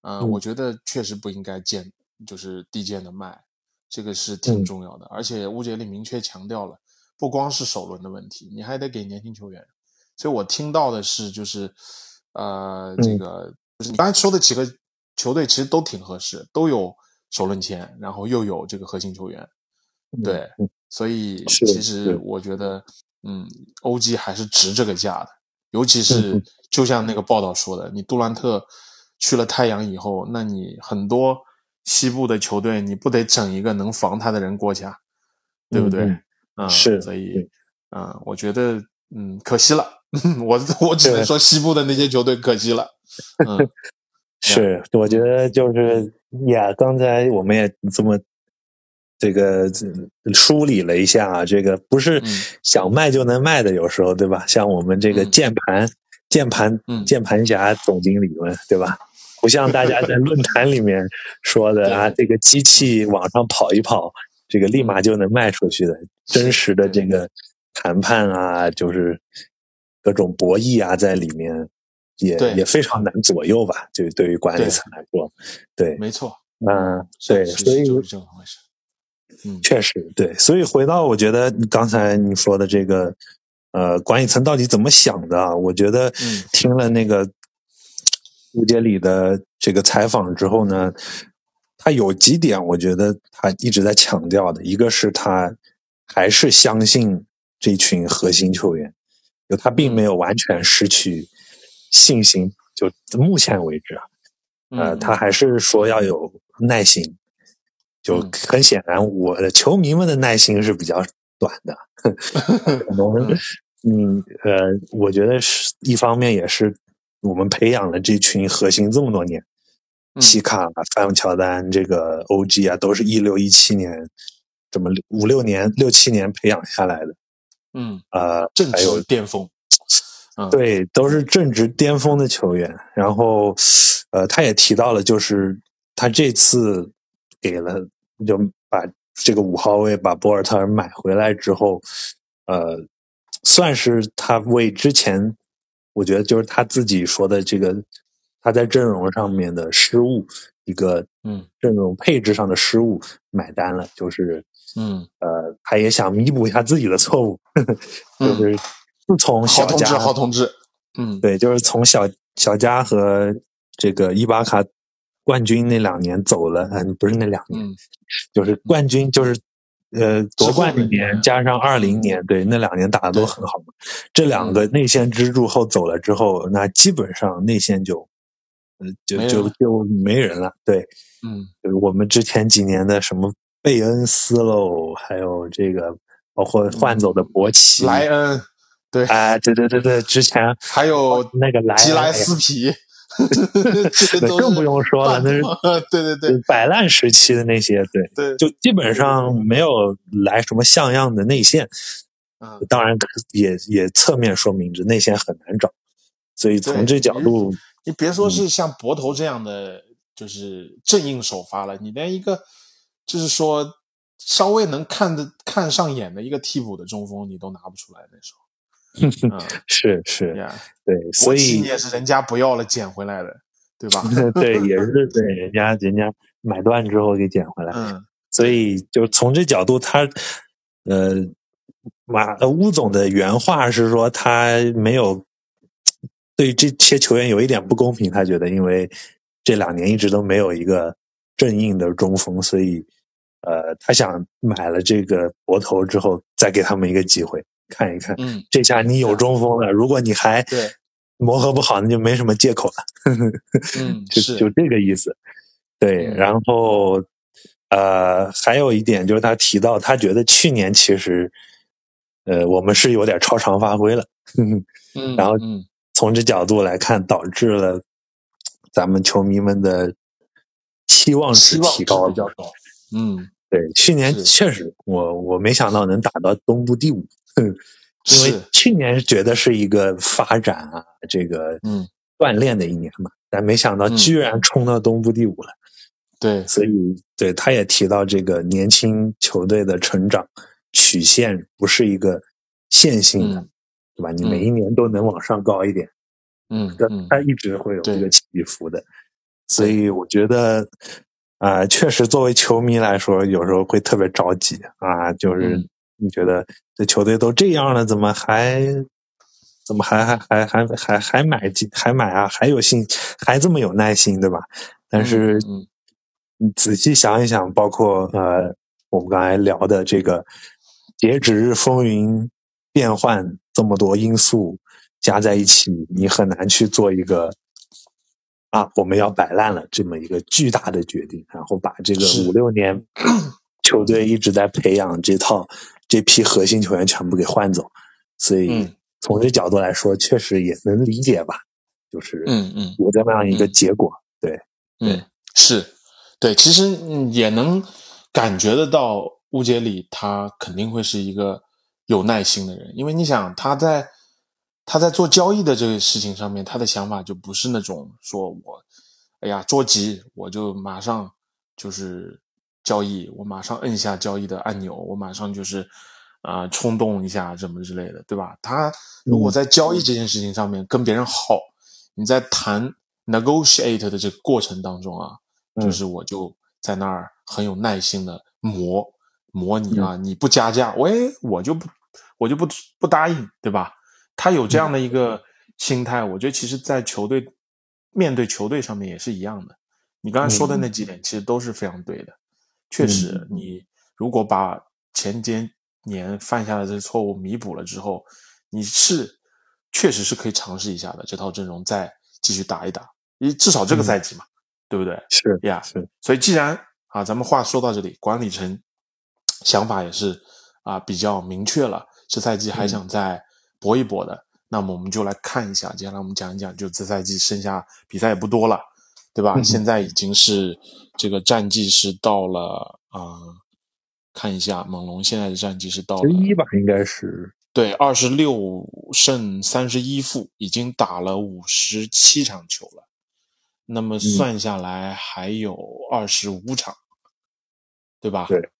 Speaker 3: 啊、
Speaker 2: 嗯
Speaker 3: 我觉得确实不应该贱，就是低贱的卖，这个是挺
Speaker 2: 嗯
Speaker 3: 重要的。而且乌杰里明确强调了，不光是首轮的问题，你还得给年轻球员。所以我听到的是，就是呃，这
Speaker 2: 嗯
Speaker 3: 个就是你刚才说的几个球队其实都挺合适，都有首轮签，然后又有这个核心球员，对，
Speaker 2: 嗯
Speaker 3: 所以其实我觉得，嗯，OG 还是值这个价的，尤其
Speaker 2: 嗯
Speaker 3: 是就像那个报道说的，你杜兰特去了太阳以后，那你很多西部的球队，你不得整一个能防他的人过去啊，对不对？
Speaker 2: 嗯
Speaker 3: 嗯，
Speaker 2: 是
Speaker 3: 所以
Speaker 2: 对，
Speaker 3: 嗯，我觉得，嗯，可惜了，我 我只能说西部的那些球队可惜了，嗯，
Speaker 2: 是，我觉得就是呀，刚才我们也这么这个这梳理了一下啊，这个不是
Speaker 3: 嗯
Speaker 2: 想卖就能卖的，有时候对吧？像我们这个
Speaker 3: 嗯
Speaker 2: 键盘、键盘、
Speaker 3: 嗯
Speaker 2: 键盘侠总经理们，对吧？不像大家在论坛里面说的啊，这个机器往上跑一跑，这个立马就能卖出去的。真实的这个谈判啊，就是各种博弈啊，在里面也也非常难左右吧？就对于管理层来说，对，
Speaker 3: 没错，
Speaker 2: 嗯，对，所以
Speaker 3: 就是这么回事，嗯，
Speaker 2: 确实对，所以回到我觉得刚才你说的这个，呃，管理层到底怎么想的啊？我觉得
Speaker 3: 嗯
Speaker 2: 听了那个吴杰里的这个采访之后呢，他有几点我觉得他一直在强调的，一个是他还是相信这群核心球员，就他并没有完全失去信心，就目前为止啊，呃，
Speaker 3: 嗯
Speaker 2: 他还是说要有耐心。就
Speaker 3: 嗯。
Speaker 2: 很显然，我的球迷们的耐心是比较短的，可能，嗯呃，我觉得是一方面也是我们培养了这群核心这么多年，
Speaker 3: 嗯。
Speaker 2: 西卡、范乔丹、这个 OG 啊，都是一六一七年这么五六年、六七年培养下来的，
Speaker 3: 嗯，
Speaker 2: 呃，
Speaker 3: 正值巅峰，嗯，
Speaker 2: 对，都是正值巅峰的球员。然后，呃，他也提到了，就是他这次给了，就把这个五号位把博尔特尔买回来之后，呃，算是他为之前，我觉得就是他自己说的这个他在阵容上面的失误，一个
Speaker 3: 嗯
Speaker 2: 阵容配置上的失误买单了，就是
Speaker 3: 嗯。
Speaker 2: 呃，他也想弥补一下自己的错误，就是自从
Speaker 3: 好
Speaker 2: 小加
Speaker 3: 同志，好同志，嗯，
Speaker 2: 对，就是从小小加和这个伊巴卡冠军那两年走了，嗯，不是那两年，
Speaker 3: 嗯
Speaker 2: 就是冠军，就是呃夺冠那
Speaker 3: 年
Speaker 2: 年加上二零年，对，那两年打的都很好嘛。这两个内线支柱后走了之后，那基本上内线就呃，就就就没人了。对，
Speaker 3: 嗯，
Speaker 2: 我们之前几年的什么贝恩斯喽，还有这个包括换走的博奇，
Speaker 3: 莱恩，对，
Speaker 2: 啊，对对对对，之前
Speaker 3: 还有
Speaker 2: 那个莱
Speaker 3: 吉莱
Speaker 2: 恩
Speaker 3: 斯皮，这个都
Speaker 2: 更不用说了，那是
Speaker 3: 对对对
Speaker 2: 摆烂时期的那些，对，
Speaker 3: 对，
Speaker 2: 就基本上没有来什么像样的内线。
Speaker 3: 嗯，
Speaker 2: 当然也也侧面说明着内线很难找，所以从这角度，
Speaker 3: 你别说是像博头这样的，就是正印首发了，你连一个就是说稍微能看得看上眼的一个替补的中锋你都拿不出来那时候。嗯，
Speaker 2: 是是，
Speaker 3: 呀，
Speaker 2: 对，所以
Speaker 3: 你也是人家不要了捡回来的，对吧？
Speaker 2: 对，也是 对人家人家买断之后给捡回来，
Speaker 3: 嗯，
Speaker 2: 所以就从这角度，他呃马呃乌总的原话是说他没有对这些球员有一点不公平，他觉得因为这两年一直都没有一个正印的中锋，所以呃他想买了这个博头之后再给他们一个机会。看一看，
Speaker 3: 嗯，
Speaker 2: 这下你有中锋了。如果你还
Speaker 3: 对
Speaker 2: 磨合不好，那就没什么借口了。
Speaker 3: 嗯，
Speaker 2: 就是就这个意思。对，
Speaker 3: 嗯
Speaker 2: 然后呃，还有一点就是他提到，他觉得去年其实呃我们是有点超常发挥了。
Speaker 3: 嗯，
Speaker 2: 然后
Speaker 3: 嗯
Speaker 2: 从这角度来看，导致了咱们球迷们的期望值提高
Speaker 3: 比。较高。嗯，
Speaker 2: 对，去年确实，我我没想到能打到东部第五，因为去年觉得是一个发展啊，这个
Speaker 3: 嗯
Speaker 2: 锻炼的一年嘛，但没想到
Speaker 3: 嗯
Speaker 2: 居然冲到东部第五了。
Speaker 3: 对，
Speaker 2: 所以，对他也提到这个年轻球队的成长曲线不是一个线性的，
Speaker 3: 嗯
Speaker 2: 对吧？你
Speaker 3: 嗯
Speaker 2: 每一年都能往上高一点，
Speaker 3: 嗯但
Speaker 2: 它一直会有这个起伏的。所以我觉得，啊、确实作为球迷来说，有时候会特别着急啊，就是
Speaker 3: 嗯
Speaker 2: 你觉得这球队都这样了，怎么还怎么还还还还还还买进还买啊？还有心还这么有耐心，对吧？但是
Speaker 3: 嗯
Speaker 2: 你仔细想一想，包括呃我们刚才聊的这个截止日风云变幻这么多因素加在一起，你很难去做一个啊我们要摆烂了这么一个巨大的决定，然后把这个五六年 球队一直在培养这套这批核心球员全部给换走，所以
Speaker 3: 嗯
Speaker 2: 从这角度来说，确实也能理解吧，就是
Speaker 3: 嗯嗯
Speaker 2: 有这么样一个结果，对。
Speaker 3: 嗯，是对，其实嗯也能感觉得到乌杰里他肯定会是一个有耐心的人，因为你想他在他在做交易的这个事情上面，他的想法就不是那种说我哎呀着急我就马上就是交易，我马上摁下交易的按钮，我马上就是啊、呃冲动一下什么之类的，对吧？他如果在交易这件事情上面跟别人好，你在谈 negotiate 的这个过程当中啊，
Speaker 2: 嗯
Speaker 3: 就是我就在那儿很有耐心的磨磨你啊，你不加价，喂，我就不我就不不答应，对吧？他有这样的一个心态，我觉得其实，在球队面对球队上面也是一样的。你刚才说的那几点，其实都是非常对的。确实，你如果把前些年犯下的这些错误弥补了之后，你是确实是可以尝试一下的。这套阵容再继续打一打，你至少这个赛季嘛，对不对？
Speaker 2: 是
Speaker 3: 呀
Speaker 2: 是，
Speaker 3: 所以既然啊，咱们话说到这里，管理层想法也是啊比较明确了，这赛季还想再搏一搏的，那么我们就来看一下，接下来我们讲一讲，就这赛季剩下比赛也不多了，对吧？
Speaker 2: 嗯
Speaker 3: 现在已经是这个战绩是到了啊、看一下猛龙现在的战绩是到了
Speaker 2: 十一吧，应该是
Speaker 3: 对，二十六胜三十一负，已经打了五十七场球了。那
Speaker 2: 嗯
Speaker 3: 么算下来还有二十五场，对吧？
Speaker 2: 对，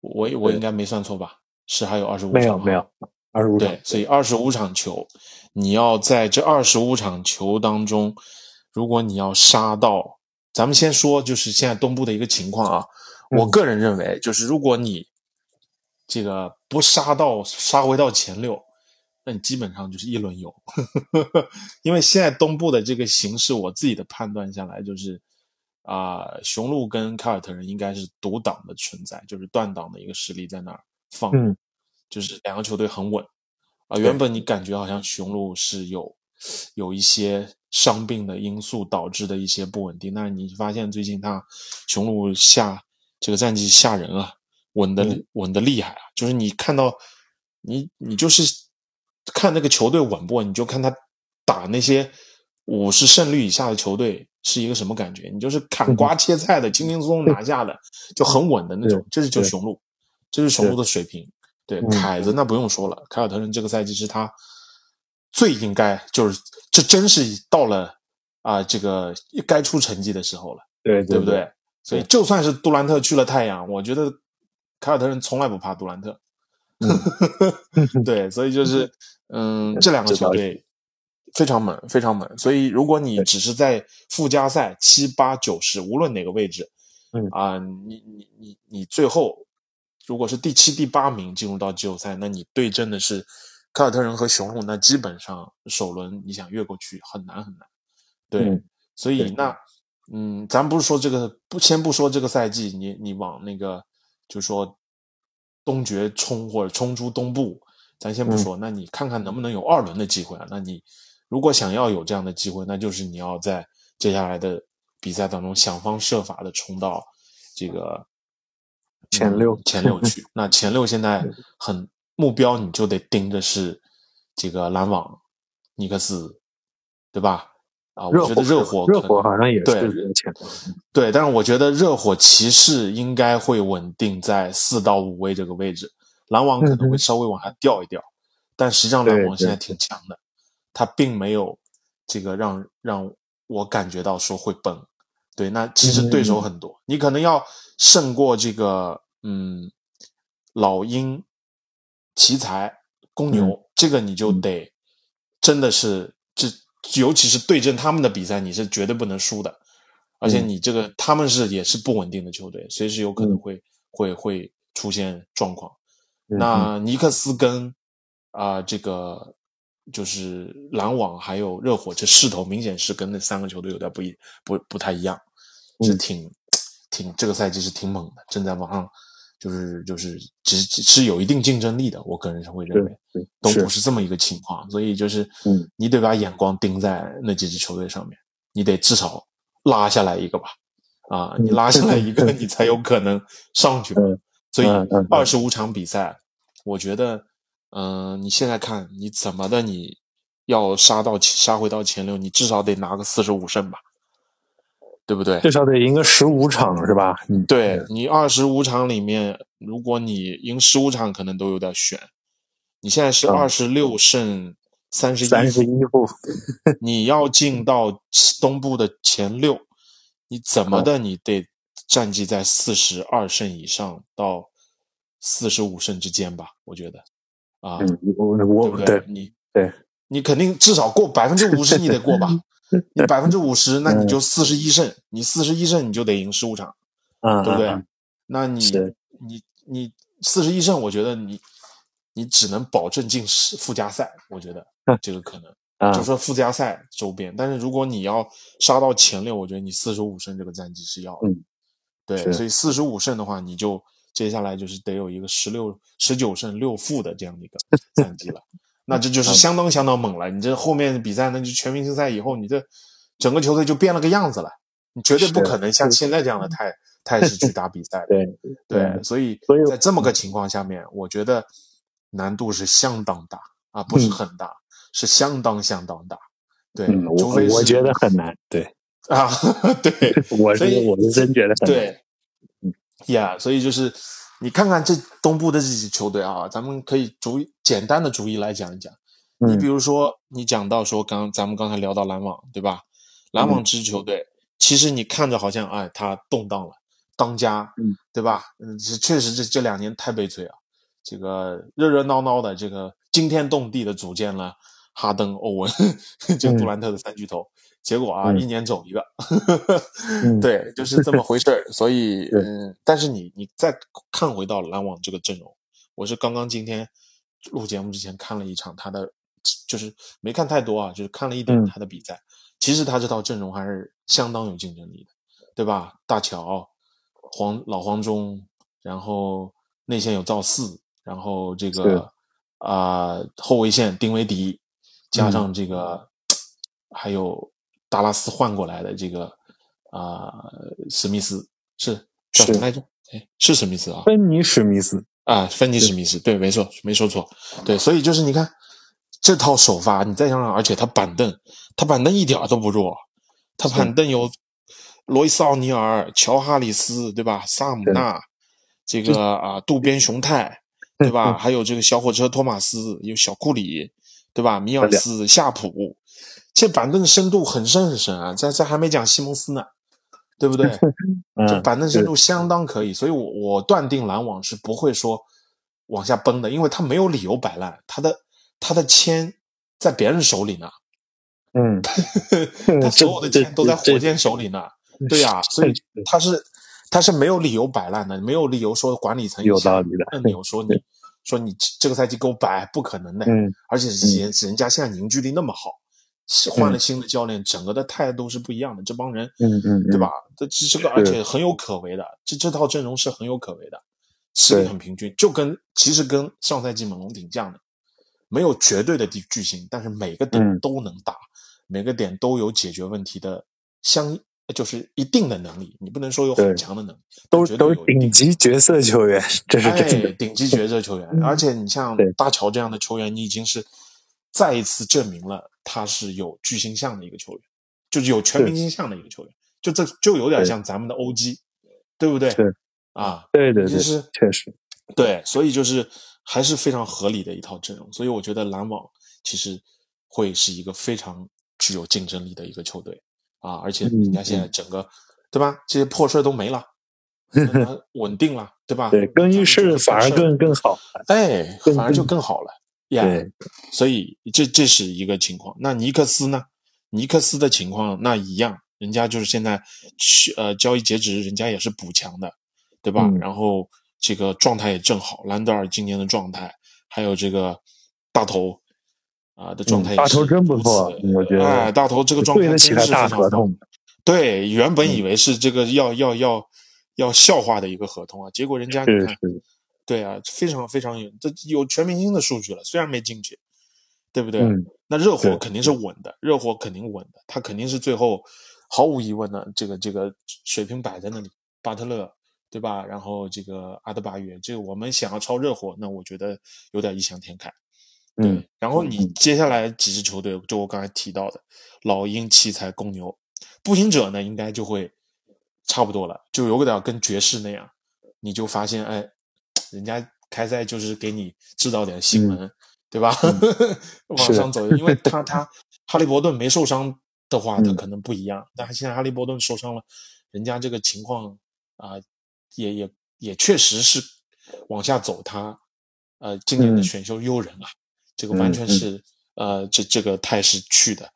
Speaker 3: 我我应该没算错吧？是还有二十五场哈
Speaker 2: 没有没有二十五场
Speaker 3: 对，，所以二十五场球，你要在这二十五场球当中，如果你要杀到，咱们先说就是现在东部的一个情况啊，我
Speaker 2: 嗯
Speaker 3: 个人认为就是如果你这个不杀到杀回到前六，那你基本上就是一轮游，因为现在东部的这个形势，我自己的判断下来就是。啊、雄鹿跟凯尔特人应该是独挡的存在，就是断档的一个实力在那儿放，
Speaker 2: 嗯
Speaker 3: 就是两个球队很稳啊。
Speaker 2: 对
Speaker 3: 原本你感觉好像雄鹿是有有一些伤病的因素导致的一些不稳定。但是你发现最近他雄鹿下这个战绩吓人啊，稳的稳的厉害啊！就是你看到你你就是看那个球队稳不稳，你就看他打那些五十胜率以下的球队是一个什么感觉？你就是砍瓜切菜的，轻轻松松拿下的，就很稳的那种。这是就雄鹿，这是雄鹿的水平。对凯子那不用说了，凯尔特人这个赛季是他最应该就是这真是到了啊这个该出成绩的时候了，
Speaker 2: 对
Speaker 3: 对不对？所以就算是杜兰特去了太阳，我觉得凯尔特人从来不怕杜兰特。对，所以就是 嗯，这两个球队非常猛，非常猛。所以如果你只是在附加赛七八九十，无论哪个位置，
Speaker 2: 嗯
Speaker 3: 啊，你你你你最后。如果是第七、第八名进入到季后赛，那你对阵的是凯尔特人和雄鹿，那基本上首轮你想越过去很难很难。对，所以那嗯，咱不是说这个不先不说这个赛季，你你往那个就说东决冲或者冲出东部，咱先不说，那你看看能不能有二轮的机会啊？那你如果想要有这样的机会，那就是你要在接下来的比赛当中想方设法的冲到这个。
Speaker 2: 前六，
Speaker 3: 前六去。那前六现在很目标，你就得盯着是这个篮网、尼克斯，对吧？啊，我觉得热火，
Speaker 2: 热火好像也是
Speaker 3: 对
Speaker 2: 前
Speaker 3: 对，但是我觉得热火骑士应该会稳定在四到五位这个位置，篮网可能会稍微往下掉一掉。但实际上篮网现在挺强的，他并没有这个让让我感觉到说会崩。对，那其实对手很多，你可能要胜过这个，嗯，老鹰、奇才、公牛，这个你就得真的是这，尤其是对阵他们的比赛，你是绝对不能输的。而且你这个他们是也是不稳定的球队，随时有可能会会会出现状况。那尼克斯跟啊这个就是篮网还有热火，这势头明显是跟那三个球队有点不一不不太一样。是挺挺这个赛季是挺猛的，正在往上，就是就是只是有一定竞争力的。我个人是会认为，都不是这么一个情况。所以就是，
Speaker 2: 嗯，
Speaker 3: 你得把眼光盯在那几支球队上面，你得至少拉下来一个吧，啊，你拉下来一个，你才有可能上去。所以二十五场比赛，我觉得，嗯，你现在看你怎么的，你要杀到杀回到前六，你至少得拿个四十五胜吧。对不对？
Speaker 2: 至少得赢个十五场是吧？
Speaker 3: 嗯，对你二十五场里面，如果你赢十五场，可能都有点悬。你现在是二十六胜三十一，
Speaker 2: 三十一负，
Speaker 3: 你要进到东部的前六，你怎么的？你得战绩在四十二胜以上到四十五胜之间吧？我觉得啊，
Speaker 2: 我我
Speaker 3: 对？你对，你肯定至少过百分之五十，你得过吧？你百分之五十，那你就四十一胜，你四十一胜你就得赢十五场，
Speaker 2: 嗯，
Speaker 3: 对不对？那你你你四十一胜，我觉得你你只能保证进十附加赛，我觉得这个可能，就说附加赛周边。但是如果你要杀到前六，我觉得你四十五胜这个战绩是要，
Speaker 2: 嗯，
Speaker 3: 对，所以四十五胜的话，你就接下来就是得有一个十六十九胜六负的这样的一个 战绩了。那这就是相当相当猛了，你这后面比赛，那就全明星赛以后，你这整个球队就变了个样子了。你绝对不可能像现在这样的态态势去打比赛。
Speaker 2: 对
Speaker 3: 对，所以在这么个情况下面，我觉得难度是相当大啊，不是很大，是相当相当大。对，除非
Speaker 2: 我觉得很难。对
Speaker 3: 啊，对，
Speaker 2: 我是我是真觉得很
Speaker 3: 难。对，呀，所以就是。你看看这东部的这支球队啊，咱们可以逐简单的逐一来讲一讲。你比如说，你讲到说刚咱们刚才聊到篮网，对吧？篮网这支球队，其实你看着好像哎，他动荡了，当家，对吧？嗯，确实这这两年太悲催啊。这个热热闹闹的，这个惊天动地的组建了哈登、欧文，就杜兰特的三巨头。结果啊，一年走一个，对，就是这么回事儿。所以，嗯，但是你你再看回到篮网这个阵容，我是刚刚今天录节目之前看了一场他的，就是没看太多啊，就是看了一点他的比赛。其实他这套阵容还是相当有竞争力的，对吧？大乔、黄老黄忠，然后内线有赵四，然后这个啊后卫线丁威迪，加上这个还有。达拉斯换过来的这个啊、史密斯是叫什么来着？哎，是史密斯啊，
Speaker 2: 芬尼史密斯，
Speaker 3: 啊，芬尼史密斯，对，没错，没说错，对，所以就是你看这套首发，你再想想，而且他板凳，他板凳一点儿都不弱，他板凳有罗伊斯奥尼尔、乔哈里斯，对吧？萨姆纳，这个啊，渡边雄太，对吧？还有这个小火车托马斯，有小库里，对吧？米尔斯、夏普，这板凳深度很深很深啊，这这还没讲西蒙斯呢，对不对？这
Speaker 2: 嗯，
Speaker 3: 板凳深度相当可以，所以我我断定篮网是不会说往下崩的，因为他没有理由摆烂，他的他的签在别人手里呢，
Speaker 2: 嗯，
Speaker 3: 他所有的
Speaker 2: 这
Speaker 3: 签都在火箭手里呢，对呀、所以他是他是没有理由摆烂的，没有理由说管理层
Speaker 2: 有道理的
Speaker 3: 按钮说你说你这个赛季给我摆，不可能的，
Speaker 2: 嗯
Speaker 3: 而且人人家现在凝聚力那么好，换了新的教练，整个的态度是不一样的，这帮人，
Speaker 2: 嗯嗯，
Speaker 3: 对吧？这这这个而且很有可为的，这这套阵容是很有可为的，实力很平均，就跟其实跟上赛季猛龙挺像的，没有绝对的巨巨星，但是每个点
Speaker 2: 嗯。
Speaker 3: 都能打，每个点都有解决问题的相就是一定的能力，你不能说有很强的能力，
Speaker 2: 都都是顶级角色球员，这是真
Speaker 3: 哎，顶级角色球员，
Speaker 2: 嗯
Speaker 3: 而。且你像大乔这样的球员，你已经是再一次证明了他是有巨星相的一个球员，就是有全明星相的一个球员，就这就有点像咱们的欧基，对不对？
Speaker 2: 对
Speaker 3: 啊，
Speaker 2: 对对对，
Speaker 3: 就是
Speaker 2: 确实，
Speaker 3: 对，所以就是还是非常合理的一套阵容，所以我觉得篮网其实会是一个非常具有竞争力的一个球队啊，而且人家现在整个、对吧，这些破事儿都没了，稳定了，对吧？
Speaker 2: 对更衣室反而更更好。
Speaker 3: 哎，
Speaker 2: 更
Speaker 3: 反而就更好了呀。
Speaker 2: 对，
Speaker 3: 所以这这是一个情况。那尼克斯呢？尼克斯的情况那一样，人家就是现在去呃交易截止，人家也是补强的，对吧？
Speaker 2: 嗯
Speaker 3: 然后这个状态也正好，兰德尔今年的状态，还有这个大头啊、的状态也是
Speaker 2: 嗯大头真不错我觉得
Speaker 3: 哎，大头这个状态真
Speaker 2: 他大
Speaker 3: 是非常棒
Speaker 2: 合同。
Speaker 3: 对，原本以为是这个要要要要笑话的一个合同啊，结果人家你看，
Speaker 2: 是是，
Speaker 3: 对啊，非常非常有，这有全明星的数据了，虽然没进去，对不对？
Speaker 2: 嗯，
Speaker 3: 那热火肯定是稳的，热火肯定稳的，他肯定是最后毫无疑问的，这个这个水平摆在那里，巴特勒对吧？然后这个阿德巴约，这个我们想要超热火，那我觉得有点异想天开。对，
Speaker 2: 嗯
Speaker 3: 然后你
Speaker 2: 嗯
Speaker 3: 接下来几支球队，就我刚才提到的，老鹰、奇才、公牛、步行者呢，应该就会差不多了，就有点跟爵士那样，你就发现，哎，人家开赛就是给你制造点新闻，对吧？往上走，因为他 他哈利伯顿没受伤的话，他
Speaker 2: 嗯
Speaker 3: 可能不一样，但现在哈利伯顿受伤了，人家这个情况啊、也也也确实是往下走他，呃，今年的
Speaker 2: 嗯
Speaker 3: 选秀优人啊，这个完全是、呃这这个态势去的。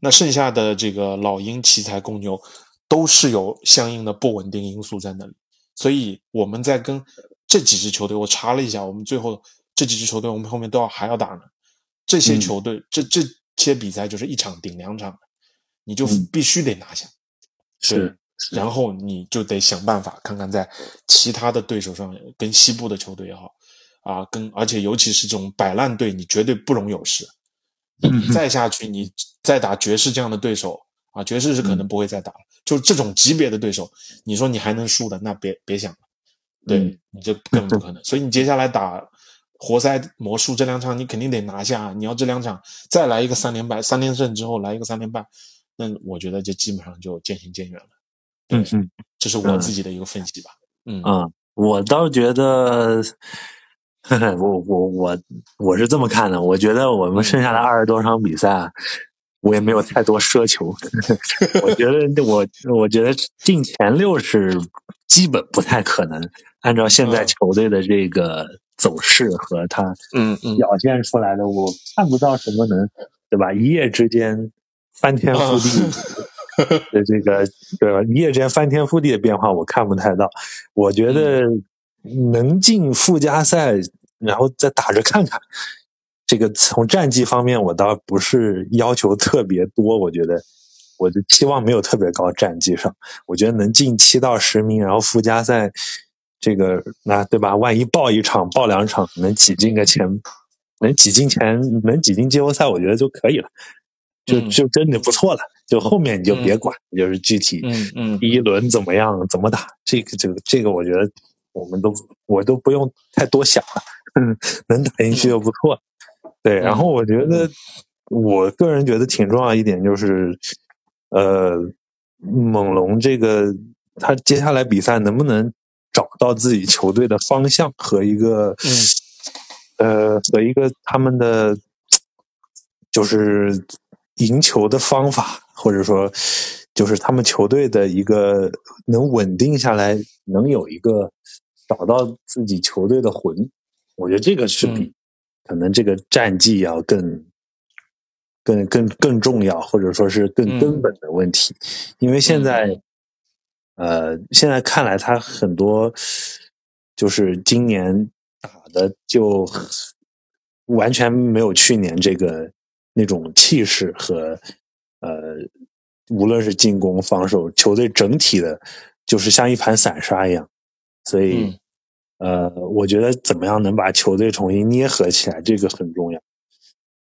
Speaker 3: 那剩下的这个老鹰、奇才、公牛都是有相应的不稳定因素在那里，所以我们在跟这几支球队，我查了一下，我们最后这几支球队我们后面都要还要打呢。这些
Speaker 2: 嗯
Speaker 3: 球队、这这些比赛就是一场顶两场，你就
Speaker 2: 嗯
Speaker 3: 必须得拿下。对
Speaker 2: 是，
Speaker 3: 然后你就得想办法看看在其他的对手上，跟西部的球队也好，啊，跟而且尤其是这种摆烂队，你绝对不容有失。嗯再下去，你再打爵士这样的对手啊，爵士是可能不会再打了。就这种级别的对手，你说你还能输的，那别别想了。对、
Speaker 2: 嗯
Speaker 3: 你这根本不可能。所以你接下来打活塞、魔术这两场，你肯定得拿下。你要这两场再来一个三连败、三连胜之后来一个三连败，那我觉得就基本上就渐行渐远了。
Speaker 2: 嗯嗯
Speaker 3: 这是我自己的一个分析吧。嗯
Speaker 2: 啊，我倒觉得，呵 呵我我我我是这么看的，我觉得我们剩下的二十多场比赛啊，我也没有太多奢求。我觉得我我觉得进前六是基本不太可能，按照现在
Speaker 3: 嗯
Speaker 2: 球队的这个走势和他
Speaker 3: 嗯嗯
Speaker 2: 表现出来的，我看不到什么能对吧？一夜之间翻天覆地的这个对吧？一夜之间翻天覆地的变化，我看不太到。我觉得能进附加赛，然后再打着看看。这个从战绩方面，我倒不是要求特别多，我觉得我的期望没有特别高。战绩上，我觉得能进七到十名，然后附加赛这个那对吧？万一爆一场、爆两场，能挤进个前，能挤进前，能挤进季后赛，我觉得就可以了。就就真的不错了。就后面你就别管，就是具体第一轮怎么样怎么打，这个这个这个，我觉得我们都我都不用太多想了，能打进去就不错。对，然后我觉得我个人觉得挺重要一点就是，呃，猛龙这个他接下来比赛能不能找到自己球队的方向和一个，呃，和一个他们的就是赢球的方法，或者说就是他们球队的一个能稳定下来，能有一个找到自己球队的魂，我觉得这个是比。可能这个战绩要更、更、更、更重要，或者说是更根本的问题，因为现在，呃，现在看来他很多就是今年打的就完全没有去年这个那种气势和呃，无论是进攻、防守，球队整体的，就是像一盘散沙一样，所以。呃，我觉得怎么样能把球队重新捏合起来，这个很重要。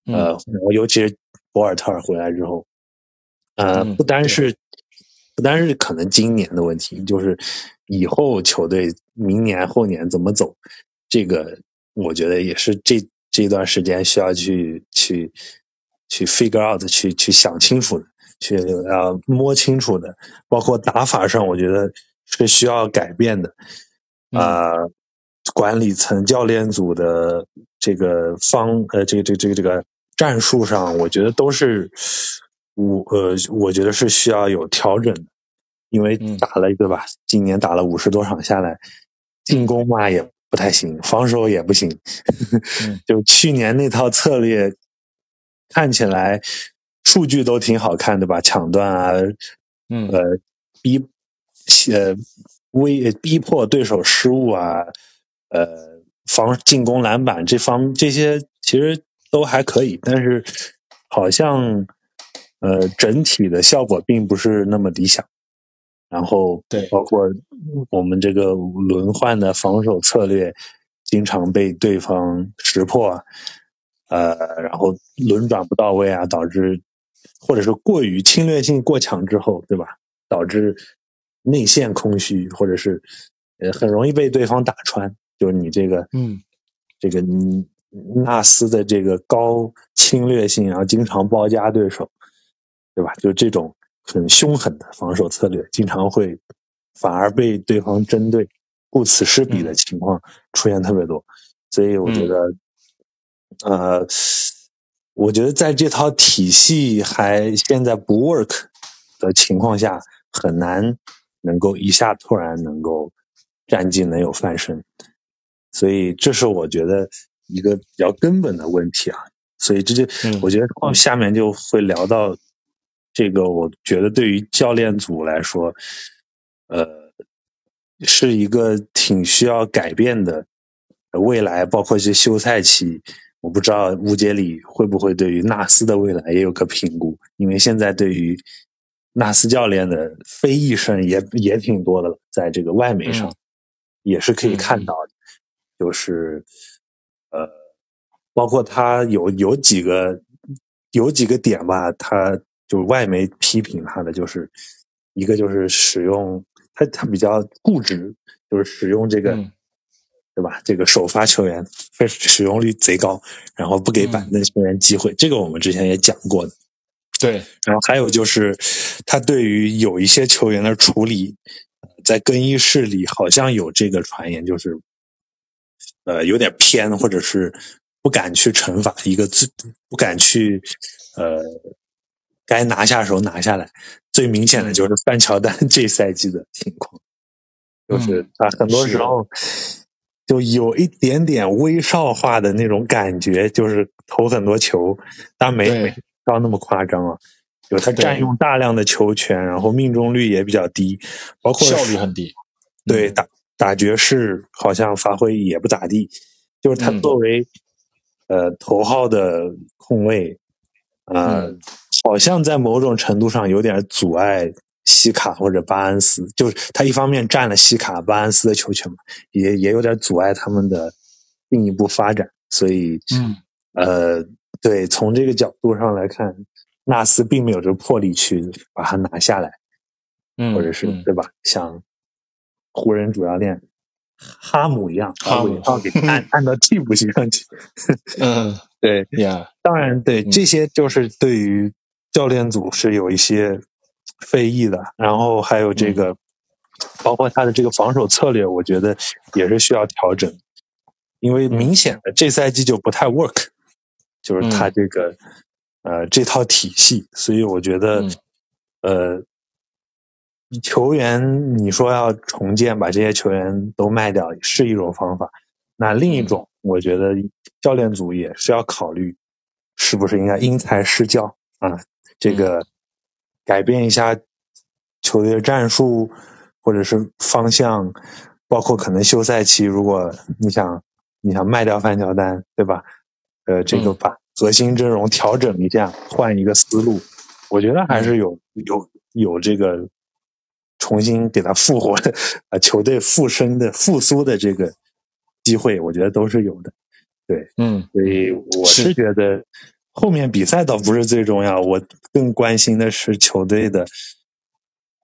Speaker 2: 呃，然后尤其是博尔特尔回来之后，呃，不单是不单是可能今年的问题，就是以后球队明年后年怎么走，这个我觉得也是这这段时间需要去去去 figure out 去去想清楚的，去啊摸清楚的，包括打法上，我觉得是需要改变的，啊。管理层、教练组的这个方呃，这个、这、个这个、这个战术上，我觉得都是我呃，我觉得是需要有调整的，因为打了对吧？今年打了五十多场下来，进攻嘛也不太行，防守也不行，就去年那套策略看起来数据都挺好看的吧？抢断啊，
Speaker 3: 嗯
Speaker 2: 呃，逼呃威逼迫对手失误啊。呃，防进攻篮板这方这些其实都还可以，但是好像呃整体的效果并不是那么理想。然后
Speaker 3: 对，
Speaker 2: 包括我们这个轮换的防守策略，经常被对方识破，呃，然后轮转不到位啊，导致或者是过于侵略性过强之后，对吧？导致内线空虚，或者是呃很容易被对方打穿。就是你这个，
Speaker 3: 嗯，
Speaker 2: 这个纳斯的这个高侵略性，然后经常包夹对手，对吧？就这种很凶狠的防守策略，经常会反而被对方针对，顾此失彼的情况出现特别多。所以我觉得，呃，我觉得在这套体系还现在不 work 的情况下，很难能够一下突然能够战绩能有翻身。所以这是我觉得一个比较根本的问题啊，所以这就我觉得下面就会聊到这个，我觉得对于教练组来说，呃，是一个挺需要改变的未来，包括一些休赛期，我不知道乌杰里会不会对于纳斯的未来也有个评估，因为现在对于纳斯教练的非议声也也挺多的了，在这个外媒上也是可以看到的。就是，呃，包括他有有几个有几个点吧，他就是外媒批评他的，就是一个就是使用他他比较固执，就是使用这个，对吧？这个首发球员非使用率贼高，然后不给板凳球员机会，这个我们之前也讲过的。
Speaker 3: 对，
Speaker 2: 然后还有就是他对于有一些球员的处理，在更衣室里好像有这个传言，就是。呃，有点偏，或者是不敢去惩罚一个自不敢去，呃，该拿下手拿下来。最明显的就是范乔丹 这赛季的情况，就是他很多时候就有一点点威少化的那种感觉，就是投很多球，但没没到那么夸张啊。就他占用大量的球权，然后命中率也比较低，包括
Speaker 3: 效率很低，
Speaker 2: 对打。打爵士好像发挥也不咋地，就是他作为呃头号的控卫，呃，好像在某种程度上有点阻碍西卡或者巴恩斯，就是他一方面占了西卡巴恩斯的球权嘛，也也有点阻碍他们的进一步发展，所以，
Speaker 3: 嗯，
Speaker 2: 呃，对，从这个角度上来看，纳斯并没有这个魄力去把他拿下来，
Speaker 3: 嗯，
Speaker 2: 或者是、
Speaker 3: 嗯
Speaker 2: 对吧？像湖人主教练哈姆一样，把
Speaker 3: 哈姆
Speaker 2: 韦少给按 按到替补席上去。
Speaker 3: 嗯
Speaker 2: 对，
Speaker 3: 呀，
Speaker 2: 当然，对
Speaker 3: 嗯
Speaker 2: 这些就是对于教练组是有一些非议的，然后还有这个，包括他的这个防守策略，我觉得也是需要调整，因为明显的这赛季就不太 work，就是他这个、呃这套体系，所以我觉得、
Speaker 3: 嗯。
Speaker 2: 呃球员你说要重建，把这些球员都卖掉是一种方法，那另一种，我觉得教练组也是要考虑，是不是应该因材施教啊？这个改变一下球队的战术，或者是方向，包括可能休赛期，如果你想你想卖掉范乔丹，对吧？呃，这个
Speaker 3: 嗯。
Speaker 2: 把核心阵容调整一下，换一个思路，我觉得还是有有有这个重新给他复活的啊，球队复生的复苏的这个机会，我觉得都是有的。对，
Speaker 3: 嗯。
Speaker 2: 所以我
Speaker 3: 是。
Speaker 2: 是觉得后面比赛倒不是最重要，我更关心的是球队的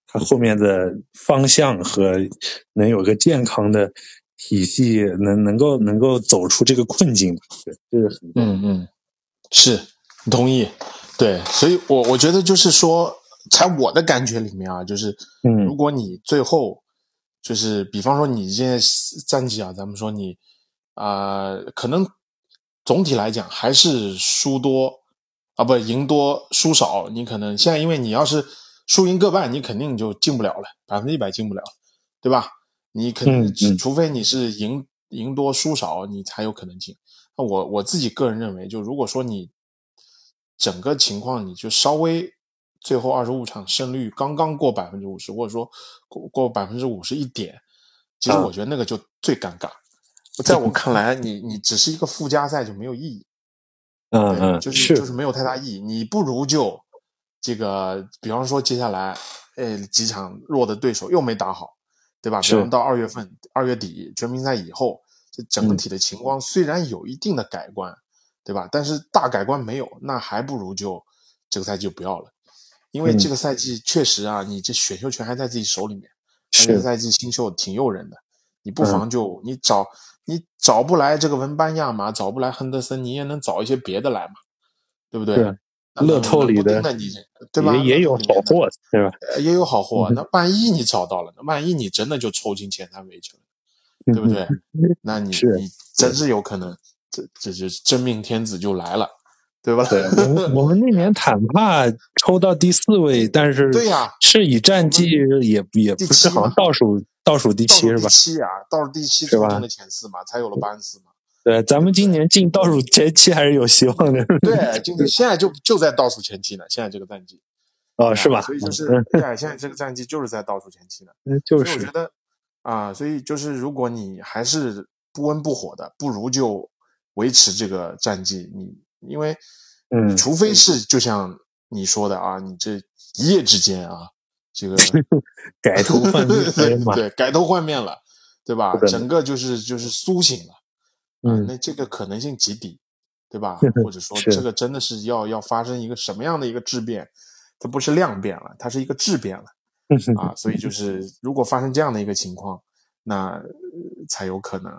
Speaker 2: 他后面的方向和能有个健康的体系，能能够能够走出这个困境。对，这个很。
Speaker 3: 嗯嗯，是同意，对，所以我我觉得就是说，在我的感觉里面啊，就是
Speaker 2: 嗯
Speaker 3: 如果你最后就是比方说你现在战绩啊，咱们说你啊、可能总体来讲还是输多啊，不赢多输少，你可能现在因为你要是输赢各半，你肯定就进不了了，百分之一百进不了，对吧？你肯定、
Speaker 2: 嗯嗯
Speaker 3: 除非你是赢赢多输少，你才有可能进。那我我自己个人认为，就如果说你整个情况你就稍微最后二十五场胜率刚刚过百分之五十，或者说过过百分之五十一点，其实
Speaker 2: 啊
Speaker 3: 我觉得那个就最尴尬。在我 看来，你你只是一个附加赛就没有意义，
Speaker 2: 嗯嗯，
Speaker 3: 就是就是。没有太大意义。你不如就这个，比方说接下来，呃，几场弱的对手又没打好，对吧？比
Speaker 2: 是。
Speaker 3: 方到二月份、二月底全明星赛以后，这整体的情况虽然有一定的改观，对吧？但是大改观没有，那还不如就这个赛季就不要了，因为
Speaker 2: 嗯。
Speaker 3: 这个赛季确实啊，你这选秀权还在自己手里面，这个赛季新秀挺诱人的，你不
Speaker 2: 嗯。
Speaker 3: 妨就、你找你找不来这个文班亚马，找不来亨德森，你也能找一些别的来嘛，对不对？
Speaker 2: 是
Speaker 3: 那
Speaker 2: 乐透里的
Speaker 3: 冷不丁的你对吧？
Speaker 2: 也也有好货，对吧？
Speaker 3: 呃也有好货。
Speaker 2: 嗯
Speaker 3: 那万一你找到了那？万一你真的就抽进前三位去了，对不对？那你真是有可能，这这就真命天子就来了，对吧？
Speaker 2: 对，我们我们那 年坦帕抽到第四位，但是
Speaker 3: 对呀
Speaker 2: 是以战绩也也不是好像倒数倒数第七是吧？
Speaker 3: 七啊，倒数第七
Speaker 2: 是吧
Speaker 3: 抽进了前四嘛，才有了巴恩斯嘛。
Speaker 2: 对，咱们今年进倒数前七还是有希望的。
Speaker 3: 对，就是现在就就在倒数前七呢，现在这个战绩
Speaker 2: 哦，是吧？
Speaker 3: 所以就是
Speaker 2: 嗯
Speaker 3: 对啊，现在这个战绩就是在倒数前七呢。
Speaker 2: 嗯，就是
Speaker 3: 所以我觉得啊，所以就是如果你还是不温不火的，不如就维持这个战绩。你因为，
Speaker 2: 嗯
Speaker 3: 除非是就像你说的啊，你这一夜之间啊，这个
Speaker 2: 改头换面，
Speaker 3: 对，改头换面了，对吧整个就是就是苏醒了，啊，
Speaker 2: 嗯
Speaker 3: 那这个可能性极低，对吧？或者说这个真的是要要发生一个什么样的一个质变？它不是量变了，它是一个质变了。啊，所以就是如果发生这样的一个情况，那、呃才有可能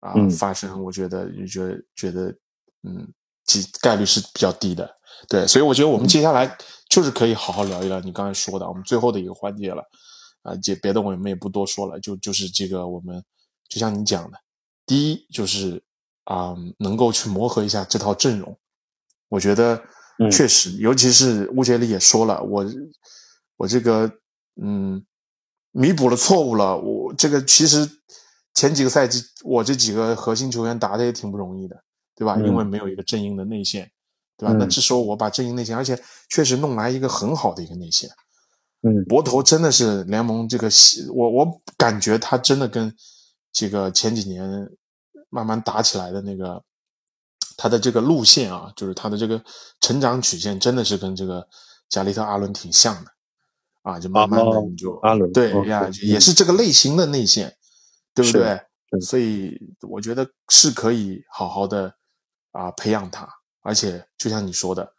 Speaker 3: 啊、
Speaker 2: 嗯
Speaker 3: 发生。我觉得就觉得觉得嗯，几概率是比较低的。对，所以我觉得我们接下来就是可以好好聊一聊你刚才说的，我们最后的一个环节了啊，这别的我们也不多说了，就就是这个我们就像你讲的，第一就是啊、能够去磨合一下这套阵容，我觉得
Speaker 2: 嗯
Speaker 3: 确实，尤其是乌杰里也说了，我我这个嗯弥补了错误了。我这个其实前几个赛季我这几个核心球员打的也挺不容易的，对吧？
Speaker 2: 嗯
Speaker 3: 因为没有一个正印的内线，对吧？
Speaker 2: 嗯
Speaker 3: 那这时候我把阵营内线，而且确实弄来一个很好的一个内线，
Speaker 2: 嗯。
Speaker 3: 博头真的是联盟这个，我我感觉他真的跟这个前几年慢慢打起来的那个他的这个路线啊，就是他的这个成长曲线，真的是跟这个加里特阿伦挺像的啊，就慢慢的
Speaker 2: 哦
Speaker 3: 你就、
Speaker 2: 阿伦哦
Speaker 3: 对呀，
Speaker 2: 是
Speaker 3: 也是这个类型的内线，对不对？所以我觉得是可以好好的啊培养他，而且就像你说的，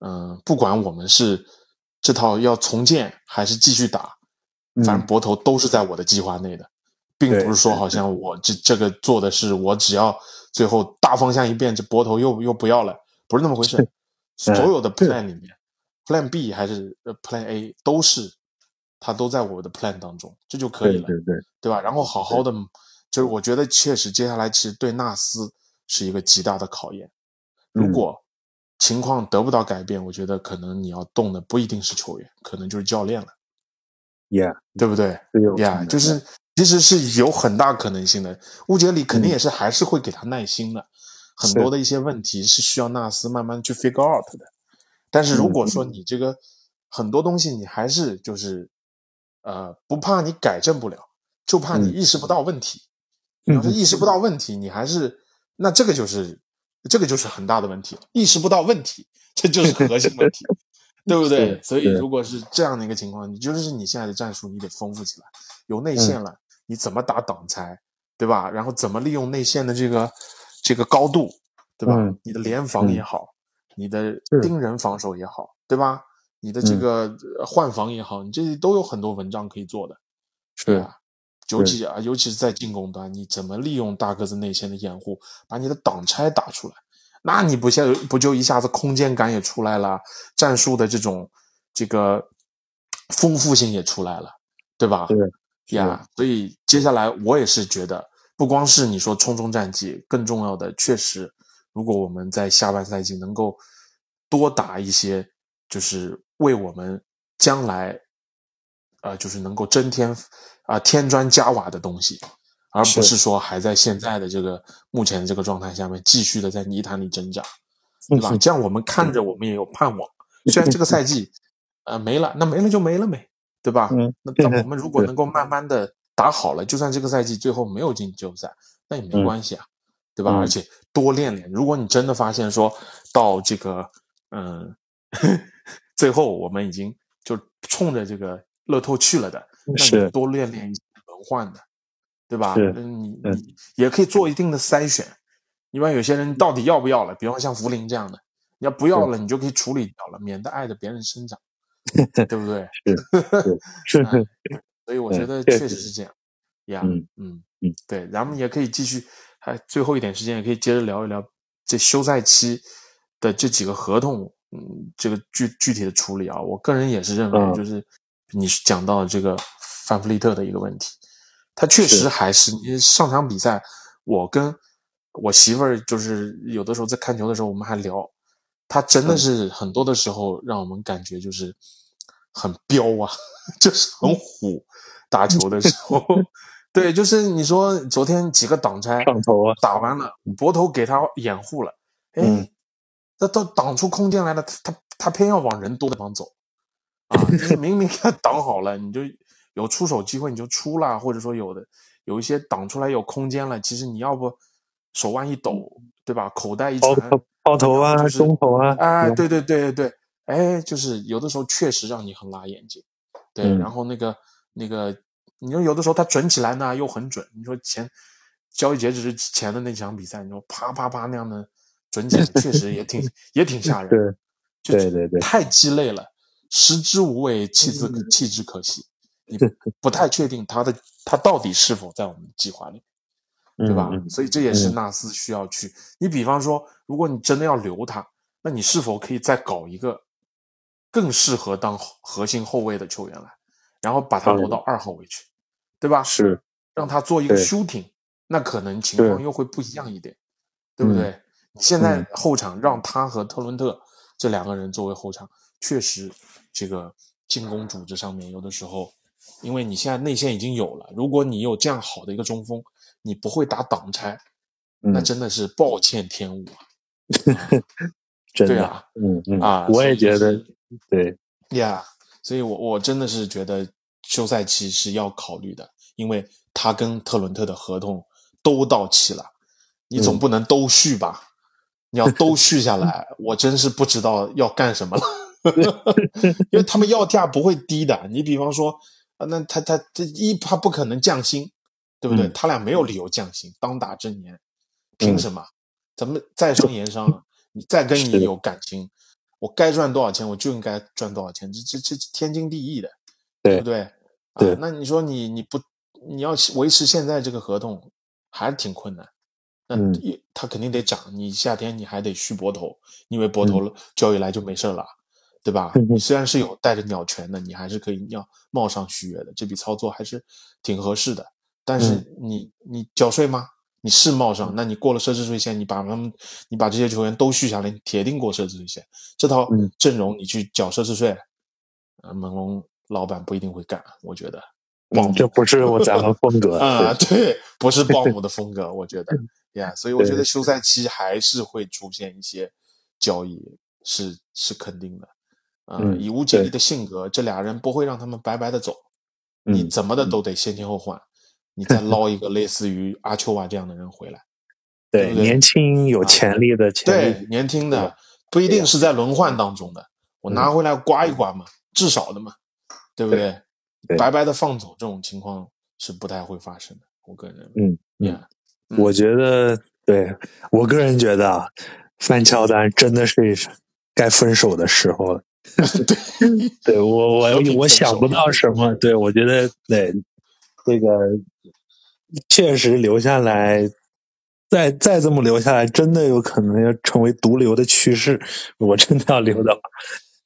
Speaker 3: 嗯，不管我们是这套要重建还是继续打，反正博头都是在我的计划内的，并不是说好像我这这个做的是我只要最后大方向一变，这博头又又不要了，不是那么回事。所有的 plan 里面，plan B 还是 plan A 都是，它都在我的 plan 当中，这就可以了，
Speaker 2: 对对
Speaker 3: 对吧？然后好好的，就是我觉得确实接下来其实对纳斯是一个极大的考验，如果。情况得不到改变，我觉得可能你要动的不一定是球员，可能就是教练了
Speaker 2: ，Yeah，
Speaker 3: 对不对？Yeah，就是其实是有很大可能性的。乌杰里肯定也是还是会给他耐心的，很多的一些问题是需要纳斯慢慢去 figure out 的。但是如果说你这个很多东西你还是就是呃不怕你改正不了，就怕你意识不到问题。你要是意识不到问题，你还是那这个就是。这个就是很大的问题，意识不到问题，这就是核心问题，对不对？所以如果是这样的一个情况，你就是你现在的战术你得丰富起来，有内线了，你怎么打挡拆，对吧？然后怎么利用内线的这个这个高度，对吧？你的联防也好，你的盯人防守也好，对吧？你的这个换防也好，你这都有很多文章可以做的，
Speaker 2: 是啊。
Speaker 3: 尤其啊，尤其是在进攻端，你怎么利用大个子内线的掩护，把你的挡拆打出来？那你不现不就一下子空间感也出来了，战术的这种这个丰富性也出来了，对吧？
Speaker 2: 对
Speaker 3: 呀，所以接下来我也是觉得，不光是你说冲冲战绩，更重要的确实，如果我们在下半赛季能够多打一些，就是为我们将来。呃，就是能够增添啊添砖加瓦的东西，而不是说还在现在的这个目前这个状态下面继续的在泥潭里挣扎，对吧？这样我们看着我们也有盼望。虽然这个赛季呃没了，那没了就没了呗，对吧？那我 们如果能够慢慢的打好了，就算这个赛季最后没有进季后赛，那也没关系啊，对吧？而且多练练，如果你真的发现说到这个嗯 最后我们已经就冲着这个。乐透去了的，那你多练练轮换的，对吧？你你也可以做一定的筛选。一般有些人到底要不要了？比方像福林这样的，你要不要了，你就可以处理掉了，免得碍着别人生长，对不对？
Speaker 2: 是 是，
Speaker 3: 所以我觉得确实是这样。呀，嗯嗯嗯，对，咱们也可以继续，还最后一点时间，也可以接着聊一聊这休赛期的这几个合同，嗯，这个具具体的处理啊。我个人也是认为，就是。你是讲到这个范弗利特的一个问题，他确实还是你上场比赛，我跟我媳妇儿就是有的时候在看球的时候，我们还聊，他真的是很多的时候让我们感觉就是很彪啊，就是很虎，打球的时候，对，就是你说昨天几个挡拆
Speaker 2: 上头啊，
Speaker 3: 打完了，博头给他掩护了，哎，那都挡出空间来了，他他他偏要往人多的地方走。啊，就是明明他挡好了，你就有出手机会，你就出了，或者说有的有一些挡出来有空间了，其实你要不手腕一抖，对吧？口袋一传，
Speaker 2: 抛头啊，中投啊，
Speaker 3: 哎，对对对对对，哎，就是有的时候确实让你很辣眼睛，对。然后那个那个，你说有的时候他准起来呢又很准，你说前交易截止之前的那场比赛，你说啪啪啪那样的准起来，确实也挺 也挺吓人，
Speaker 2: 对对对对，
Speaker 3: 太鸡肋了。食之无味，弃之弃之可惜。你不太确定他的他到底是否在我们的计划里，对吧？所以这也是纳斯需要去。你比方说，如果你真的要留他，那你是否可以再搞一个更适合当核心后卫的球员来，然后把他挪到二号位去，对吧？
Speaker 2: 是
Speaker 3: 让他做一个 shooting，那可能情况又会不一样一点，对不对？你现在后场让他和特伦特这两个人作为后场，确实。这个进攻组织上面，有的时候，因为你现在内线已经有了，如果你有这样好的一个中锋，你不会打挡拆，那真的是暴殄天物啊！
Speaker 2: 对
Speaker 3: 啊，
Speaker 2: 嗯嗯
Speaker 3: 啊，
Speaker 2: 我也觉得对
Speaker 3: 呀，所以我我真的是觉得休赛期是要考虑的，因为他跟特伦特的合同都到期了，你总不能都续吧？你要都续下来，我真是不知道要干什么了。因为他们要价不会低的，你比方说，那他他这一他不可能降薪，对不对？他俩没有理由降薪，当打之年，凭什么？咱们在商言商，你再跟你有感情，我该赚多少钱我就应该赚多少钱，这这这天经地义的，
Speaker 2: 对
Speaker 3: 不对？
Speaker 2: 对
Speaker 3: 啊，那你说你你不你要维持现在这个合同，还是挺困难。那
Speaker 2: 嗯
Speaker 3: 也他肯定得涨，你夏天你还得续博头，因为博头了交易来就没事了，对吧？
Speaker 2: 嗯
Speaker 3: 你虽然是有带着鸟权的，你还是可以要冒上续约的，这笔操作还是挺合适的。但是
Speaker 2: 嗯
Speaker 3: 你你缴税吗？你是冒上，那你过了奢侈税线，你把他们你把这些球员都续下来，你铁定过奢侈税线。这套
Speaker 2: 嗯
Speaker 3: 阵容你去缴奢侈税，呃，猛龙老板不一定会干，我觉得。
Speaker 2: 嗯，这不是我咱们风格
Speaker 3: 啊，
Speaker 2: 对
Speaker 3: 对，不是鲍姆的 风格，我觉得呀所以我觉得休赛期还是会出现一些交易，是是肯定的。啊、
Speaker 2: 嗯
Speaker 3: 以乌杰利
Speaker 2: 对
Speaker 3: 的性格，这俩人不会让他们白白的走，你
Speaker 2: 嗯
Speaker 3: 怎么的都得先前后换，你再 捞一个类似于阿丘瓦这样的人回来。对
Speaker 2: 对
Speaker 3: 对
Speaker 2: 年轻有潜力的潜
Speaker 3: 对，，年轻的不一定是在轮换当中的，我拿回来刮一刮嘛，至少的嘛，对不
Speaker 2: 对
Speaker 3: 白白的放走这种情况是不太会发生的，我个人认为。
Speaker 2: 嗯嗯，我觉得，对我个人觉得啊，范乔丹真的是该分手的时候了。
Speaker 3: 对，
Speaker 2: 对我我我想不到什么，对我觉得对这个确实留下来，再再这么留下来，真的有可能要成为毒瘤的趋势。我真的要留的话，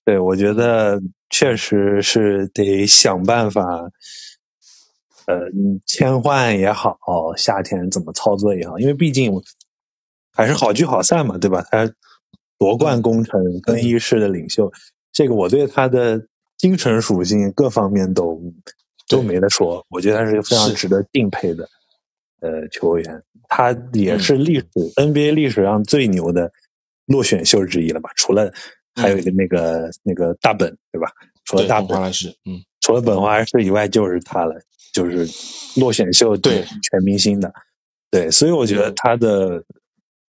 Speaker 2: 对我觉得确实是得想办法，呃，嗯切换也好，夏天怎么操作也好，因为毕竟还是好聚好散嘛，对吧？他夺冠功臣、更衣室的领袖，这个我对他的精神属性各方面都都没得说，我觉得他是个非常值得敬佩的呃球员，他也
Speaker 3: 嗯
Speaker 2: 是历史、NBA 历史上最牛的落选秀之一了吧？除了还有一个那个、那个大本，对吧？除了，大本，
Speaker 3: 本华莱士，嗯，
Speaker 2: 除了本华士以外就是他了，就是落选秀
Speaker 3: 对
Speaker 2: 全明星的，对，所以我觉得
Speaker 3: 嗯
Speaker 2: 他的，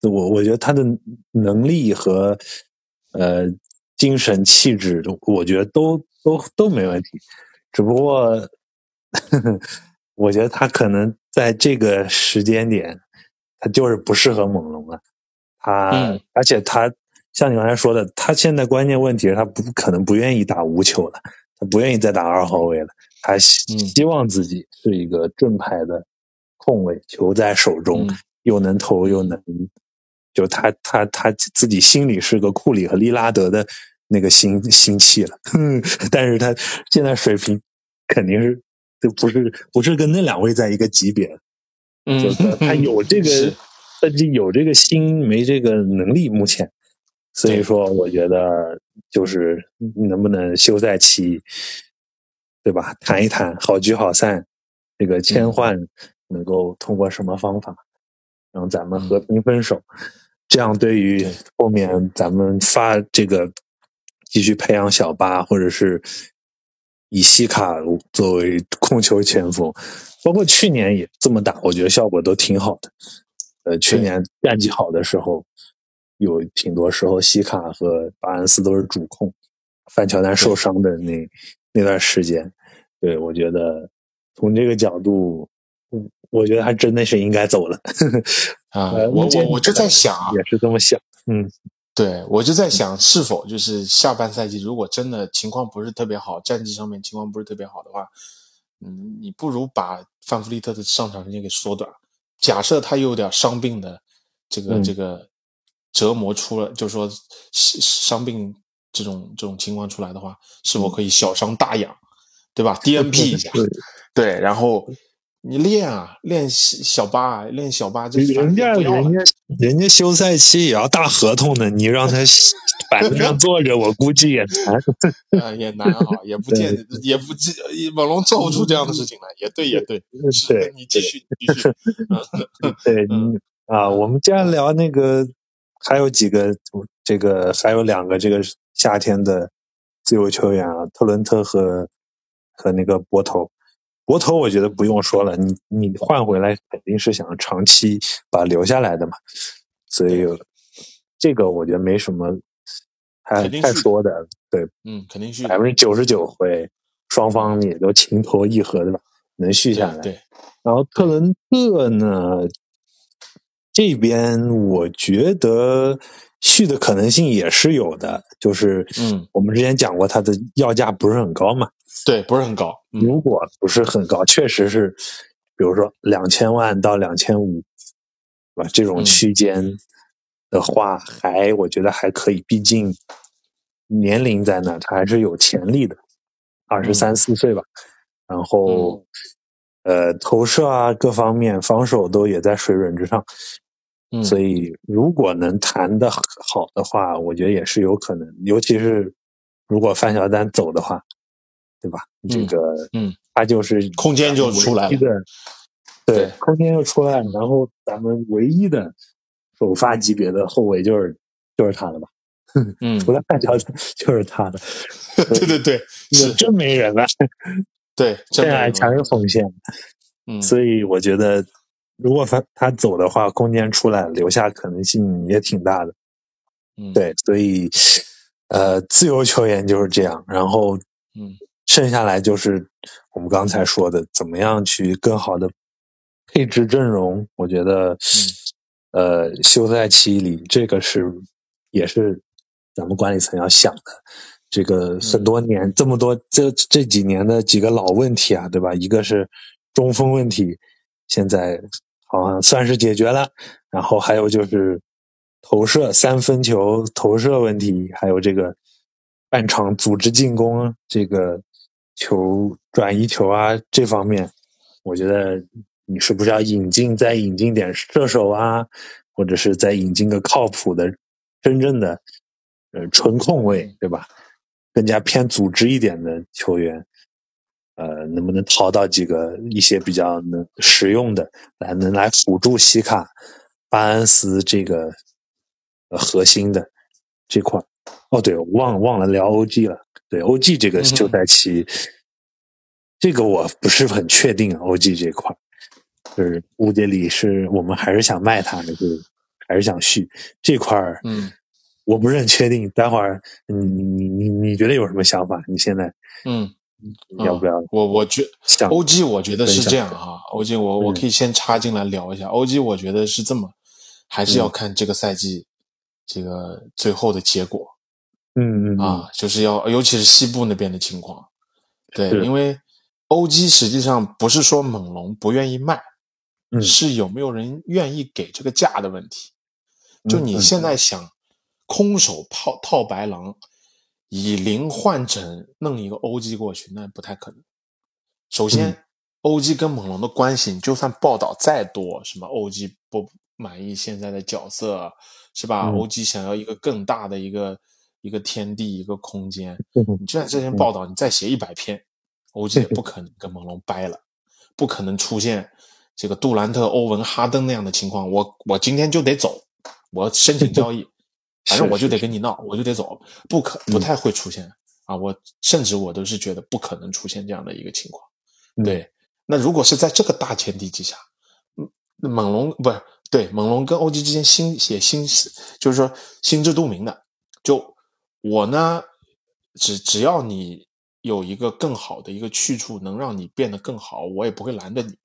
Speaker 2: 我我觉得他的能力和呃精神气质，我觉得都都都没问题，只不过呵呵 我觉得他可能在这个时间点，他就是不适合猛龙了。他、
Speaker 3: 嗯。
Speaker 2: 而且他像你刚才说的，他现在关键问题是他不可能不愿意打无球了，他不愿意再打二号位了，他希望自己是一个正牌的控卫，球在手中，
Speaker 3: 嗯。
Speaker 2: 又能投又能，就他他他自己心里是个库里和利拉德的那个心心气了，但是他现在水平肯定是就不是不是跟那两位在一个级别，
Speaker 3: 嗯
Speaker 2: 就是他有这 个，他就有这个心，没这个能力，目前。所以说，我觉得就是能不能休赛期，对吧？谈一谈，好聚好散，这个
Speaker 3: 嗯
Speaker 2: 签换能够通过什么方法让咱们和平分手？这样对于后面咱们发这个继续培养小巴，或者是以西卡作为控球前锋，包括去年也这么打，我觉得效果都挺好的。呃，去年战绩好的时候，有挺多时候西卡和巴恩斯都是主控，范乔丹受伤的那那段时间，对我觉得从这个角度，嗯我觉得他真的是应该走了。
Speaker 3: 啊，
Speaker 2: 呃
Speaker 3: 我我我就在想啊，
Speaker 2: 也是这么想，嗯
Speaker 3: 对，我就在想，是否就是下半赛季，如果真的情况不是特别好，战绩上面情况不是特别好的话，嗯，你不如把范弗利特的上场时间给缩短。假设他有点伤病的这个、
Speaker 2: 嗯
Speaker 3: 这个折磨出了，就是说伤伤病这种这种情况出来的话，是否可以小伤大养，对吧？DNP 一下，
Speaker 2: 对
Speaker 3: 对，然后你练啊，练小小八啊，练小八，这
Speaker 2: 人家人家人家休赛期也要大合同呢，你让他板凳上坐着，我估计也难。
Speaker 3: 呃，也难啊，也不见，也不记，猛龙做不出这样的事情来，也对，也对，是
Speaker 2: 对
Speaker 3: 你继续继 续，
Speaker 2: 对，啊，我们接下来聊那个，还有几个这个，还有两个这个夏天的自由球员啊，特伦特和和那个波头。波头我觉得不用说了，你你换回来肯定是想长期把他留下来的嘛，所以这个我觉得没什么太太说的，对，
Speaker 3: 嗯，肯定是
Speaker 2: 百分之九十九会双方也都情投意合的吧，能续下来。
Speaker 3: 对对，
Speaker 2: 然后特伦特呢，这边我觉得续的可能性也是有的，就是
Speaker 3: 嗯，
Speaker 2: 我们之前讲过，它的要价不是很高嘛。
Speaker 3: 对，不是很高。嗯
Speaker 2: 如果不是很高，确实是，比如说两千万到两千五，是吧？这种
Speaker 3: 嗯
Speaker 2: 区间的话，还我觉得还可以，毕竟年龄在那，他还是有潜力的，二十三四岁吧。然后，呃，投射啊，各方面防守都也在水准之上。
Speaker 3: 嗯，
Speaker 2: 所以，如果能谈的好的话，我觉得也是有可能。尤其是如果范晓丹走的话，对吧？这个，
Speaker 3: 嗯，
Speaker 2: 他就是
Speaker 3: 空间就出来了
Speaker 2: 对
Speaker 3: 对，
Speaker 2: 空间就出来了。然后咱们唯一的首发级别的后卫就是就是他了吧？
Speaker 3: 嗯
Speaker 2: 除了范乔丹就是他的，
Speaker 3: 对对对，是，
Speaker 2: 真没人了。
Speaker 3: 对，真
Speaker 2: 现在
Speaker 3: 没有
Speaker 2: 全是锋线，
Speaker 3: 嗯，
Speaker 2: 所以我觉得，如果他他走的话，空间出来，留下可能性也挺大的。
Speaker 3: 嗯，
Speaker 2: 对，所以呃，自由球员就是这样，然后
Speaker 3: 嗯
Speaker 2: 剩下来就是我们刚才说的，怎么样去更好的配置阵容。我觉得，呃，休赛期里这个是也是咱们管理层要想的。这个很多年、这么多这这几年的几个老问题啊，对吧？一个是中锋问题，现在好像算是解决了，然后还有就是投射三分球投射问题，还有这个半场组织进攻这个球转移球啊这方面，我觉得你是不是要引进再引进点射手啊，或者是再引进个靠谱的真正的呃纯控卫，对吧？更加偏组织一点的球员，呃，能不能淘到几个一些比较能实用的，来能来辅助西卡、巴恩斯这个呃核心的这块？哦，对，我忘忘了聊 OG 了。对 OG 这个休赛期，这个我不是很确定 OG 这块，就是乌杰里是我们还是想卖他，的，就还是想续这块儿？
Speaker 3: 嗯。
Speaker 2: 我不是很确定，待会儿你你你你觉得有什么想法？你现在
Speaker 3: 嗯，
Speaker 2: 要不要？
Speaker 3: 我我觉
Speaker 2: 想
Speaker 3: OG 我觉得是这样
Speaker 2: 分
Speaker 3: 哈，OG 我我
Speaker 2: 嗯
Speaker 3: 可以先插进来聊一下，OG 我觉得是这么，还是要看这个赛季这个最后的结果
Speaker 2: 嗯嗯嗯。
Speaker 3: 啊，就是要尤其是西部那边的情况，对，因为 OG 实际上不是说猛龙不愿意卖，
Speaker 2: 嗯。
Speaker 3: 是有没有人愿意给这个价的问题。就你
Speaker 2: 嗯
Speaker 3: 现在想空手套套白狼，以零换整弄一个 OG 过去，那不太可能。首先、o g 跟猛龙的关系，你就算报道再多，什么 OG 不满意现在的角色，是吧、
Speaker 2: 嗯。
Speaker 3: o g 想要一个更大的一个一个天地一个空间，
Speaker 2: 嗯
Speaker 3: 你就算这篇报道你再写一百篇，OG 也不可能跟猛龙掰了，不可能出现这个杜兰特、欧文、哈登那样的情况。我我今天就得走，我申请交易，反正我就得跟你闹，我就得走，不可不太会出现啊。我甚至我都是觉得不可能出现这样的一个情况。
Speaker 2: 嗯
Speaker 3: 对，那如果是在这个大前提之下，猛龙不是对猛龙跟欧 G 之间心也心就是说心知肚明的，就我呢，只只要你有一个更好的一个去处，能让你变得更好，我也不会拦着你。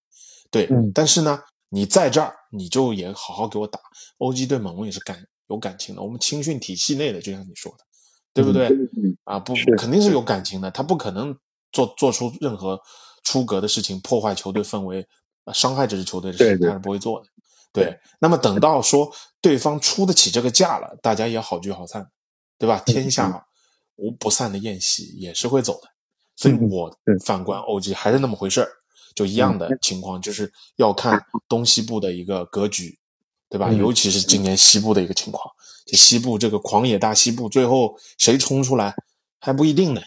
Speaker 3: 对，
Speaker 2: 嗯
Speaker 3: 但是呢，你在这儿，你就也好好给我打。OG 对猛龙也是感有感情的，我们青训体系内的，就像你说的，对不对？
Speaker 2: 嗯
Speaker 3: 啊，不，肯定是有感情的，他不可能做做出任何出格的事情，破坏球队氛围、呃伤害这支球队的事情，他是不会做的。对，那么等到说对方出得起这个价了，大家也好聚好散，对吧？天下无不散的宴席，也是会走的。所以
Speaker 2: 嗯
Speaker 3: 我反观 OG 还是那么回事儿，就一样的情况，就是要看东西部的一个格局，对吧？
Speaker 2: 嗯
Speaker 3: 尤其是今年西部的一个情况，这西部这个狂野大西部，最后谁冲出来还不一定呢，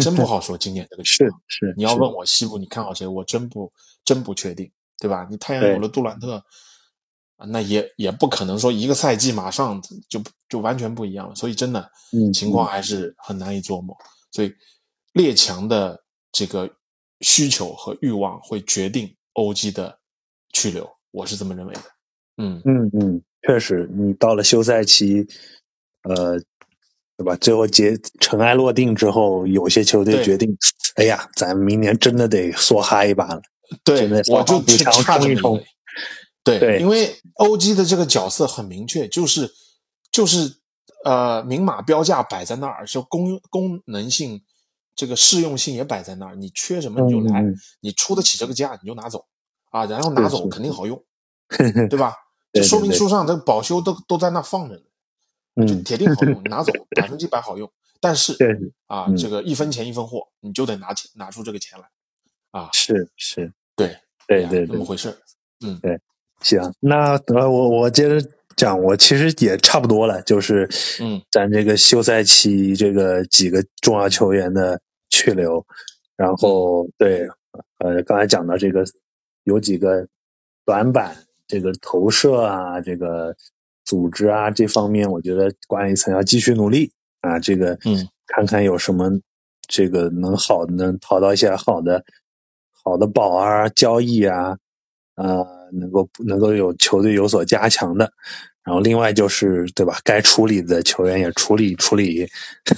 Speaker 3: 真不好说。今年这个情
Speaker 2: 是
Speaker 3: 况，
Speaker 2: 是，
Speaker 3: 你要问我西部你看好谁，我真不真不确定，对吧？你太阳有了杜兰特，啊那也也不可能说一个赛季马上就就完全不一样了，所以真的
Speaker 2: 嗯
Speaker 3: 情况还是很难以琢磨。所以列强的这个需求和欲望会决定欧 g 的去留，我是这么认为的。嗯
Speaker 2: 嗯嗯，确实，你到了休赛期，呃，对吧？最后结尘埃落定之后，有些球队决定，哎呀，咱明年真的得梭哈一把了。
Speaker 3: 对我就
Speaker 2: 补强冲一。
Speaker 3: 对，
Speaker 2: 对。
Speaker 3: 因为 OG 的这个角色很明确，就是就是呃明码标价摆在那儿，就功功能性，这个适用性也摆在那儿，你缺什么你就来，
Speaker 2: 嗯嗯。
Speaker 3: 你出得起这个价你就拿走啊，然后拿走肯定好用，对吧？这说明书。上这个保修都都在那放着呢，就
Speaker 2: 嗯，
Speaker 3: 铁定好用，拿走百分之百好用。但是啊，
Speaker 2: 嗯。
Speaker 3: 这个一分钱一分货，你就得拿钱拿出这个钱来啊，
Speaker 2: 是是，
Speaker 3: 对
Speaker 2: 对对对
Speaker 3: 呀这么，回事儿。
Speaker 2: 行，那呃，我我接着讲，我其实也差不多了，就是
Speaker 3: 嗯
Speaker 2: 咱这个休赛期这个几个重要球员的去留，然后对，呃，刚才讲到这个有几个短板，这个投射啊，这个组织啊这方面，我觉得管理层要继续努力啊，这个
Speaker 3: 嗯。
Speaker 2: 看看有什么这个能好能淘到一些好的好的宝啊交易啊，呃，能够能够有球队有所加强的。然后另外就是对吧，该处理的球员也处理处理，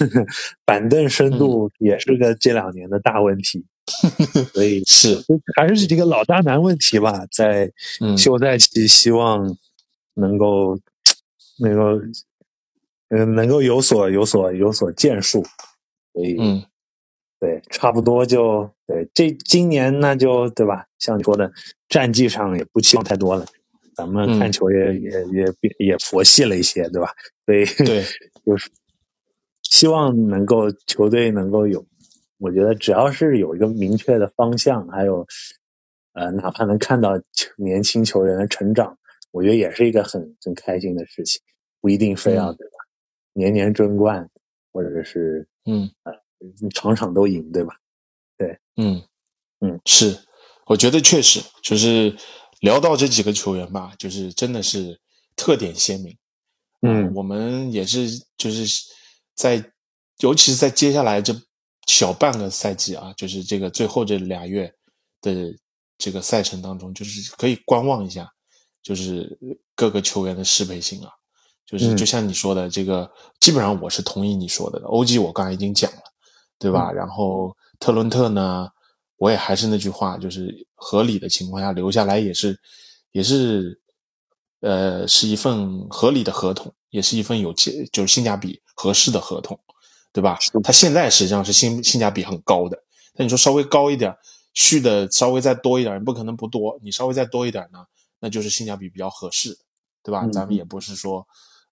Speaker 2: 板凳深度也是个这两年的大问题，所以
Speaker 3: 是。
Speaker 2: 还是这个老大难问题吧，在
Speaker 3: 嗯。
Speaker 2: 休赛期希望能够能够嗯能够有所有所有所建树，所以
Speaker 3: 嗯
Speaker 2: 对，差不多就对。这今年那就对吧？像你说的，战绩上也不期望太多了。咱们
Speaker 3: 嗯
Speaker 2: 看球也、也也也也佛系了一些，对吧？所以
Speaker 3: 对，
Speaker 2: 就是希望能够球队能够有，我觉得只要是有一个明确的方向，还有呃，哪怕能看到球年轻球员的成长，我觉得也是一个很很开心的事情。不一定非要、
Speaker 3: 嗯
Speaker 2: 对吧？年年争冠，或者是
Speaker 3: 嗯
Speaker 2: 场场都赢，对吧？
Speaker 3: 对嗯
Speaker 2: 嗯，
Speaker 3: 是，我觉得确实就是聊到这几个球员吧，就是真的是特点鲜明。
Speaker 2: 嗯
Speaker 3: 我们也是就是在，尤其是在接下来这小半个赛季啊，就是这个最后这俩月的这个赛程当中，就是可以观望一下，就是各个球员的适配性啊，就是
Speaker 2: 嗯
Speaker 3: 就像你说的，这个基本上我是同意你说的。OG 我刚才已经讲了，对吧？然后特伦特呢，我也还是那句话，就是合理的情况下留下来也是也是呃是一份合理的合同，也是一份有价就是性价比合适的合同，对吧？他现在实际上是性性价比很高的，那你说稍微高一点，续的稍微再多一点，不可能不多，你稍微再多一点呢，那就是性价比比较合适，对吧？
Speaker 2: 嗯
Speaker 3: 咱们也不是说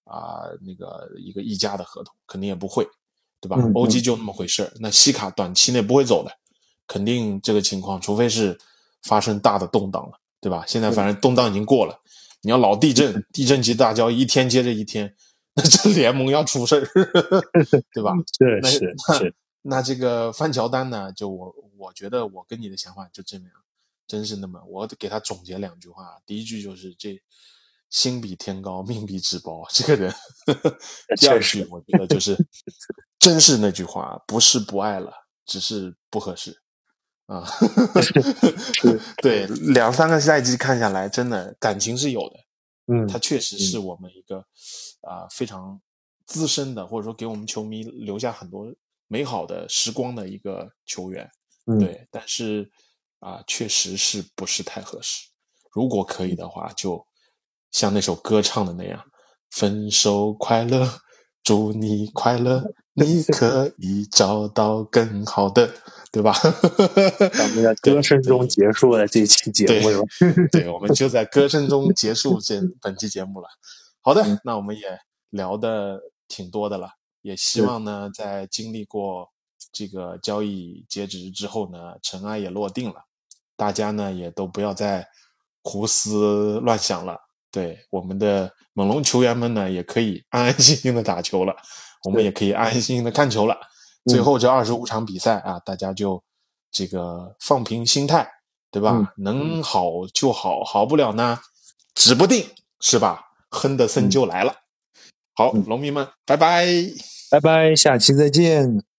Speaker 3: 啊、那个一个溢价的合同，肯定也不会，对吧、
Speaker 2: 嗯嗯
Speaker 3: o g 就那么回事儿那西卡短期内不会走的，肯定这个情况，除非是发生大的动荡了，对吧？现在反正动荡已经过了，你要老地震，地震级大交易一天接着一天，那这 联盟要出事儿，对吧？
Speaker 2: 是
Speaker 3: 那
Speaker 2: 是
Speaker 3: 那
Speaker 2: 是，
Speaker 3: 那这个范乔丹呢？就我我觉得我跟你的想法就这么样，真是那么。我给他总结两句话，第一句就是这心比天高，命比纸薄，这个人。第二句我觉得就是，真是那句话，不是不爱了，只是不合适。啊，对，两三个赛季看下来，真的感情是有的。
Speaker 2: 嗯
Speaker 3: 他确实是我们一个啊、非常资深的，或者说给我们球迷留下很多美好的时光的一个球员。
Speaker 2: 嗯
Speaker 3: 对，但是啊、确实是不是太合适。如果可以的话，就像那首歌唱的那样，分手快乐，祝你快乐，你可以找到更好的，对吧？
Speaker 2: 咱们在歌声中结束了这期节目，
Speaker 3: 对？对，我们就在歌声中结束这 本期节目了。好的，那我们也聊的挺多的了，也希望呢，在经历过这个交易截止之后呢，尘埃也落定了，大家呢也都不要再胡思乱想了。对我们的猛龙球员们呢，也可以安安心心的打球了，我们也可以安安心心的看球了。最后这二十五场比赛啊，大家就这个放平心态，对吧？
Speaker 2: 嗯
Speaker 3: 能好就好，好不了呢，指不定是吧？亨德森就来了。好，
Speaker 2: 嗯
Speaker 3: 龙迷们，拜拜。
Speaker 2: 拜拜，下期再见。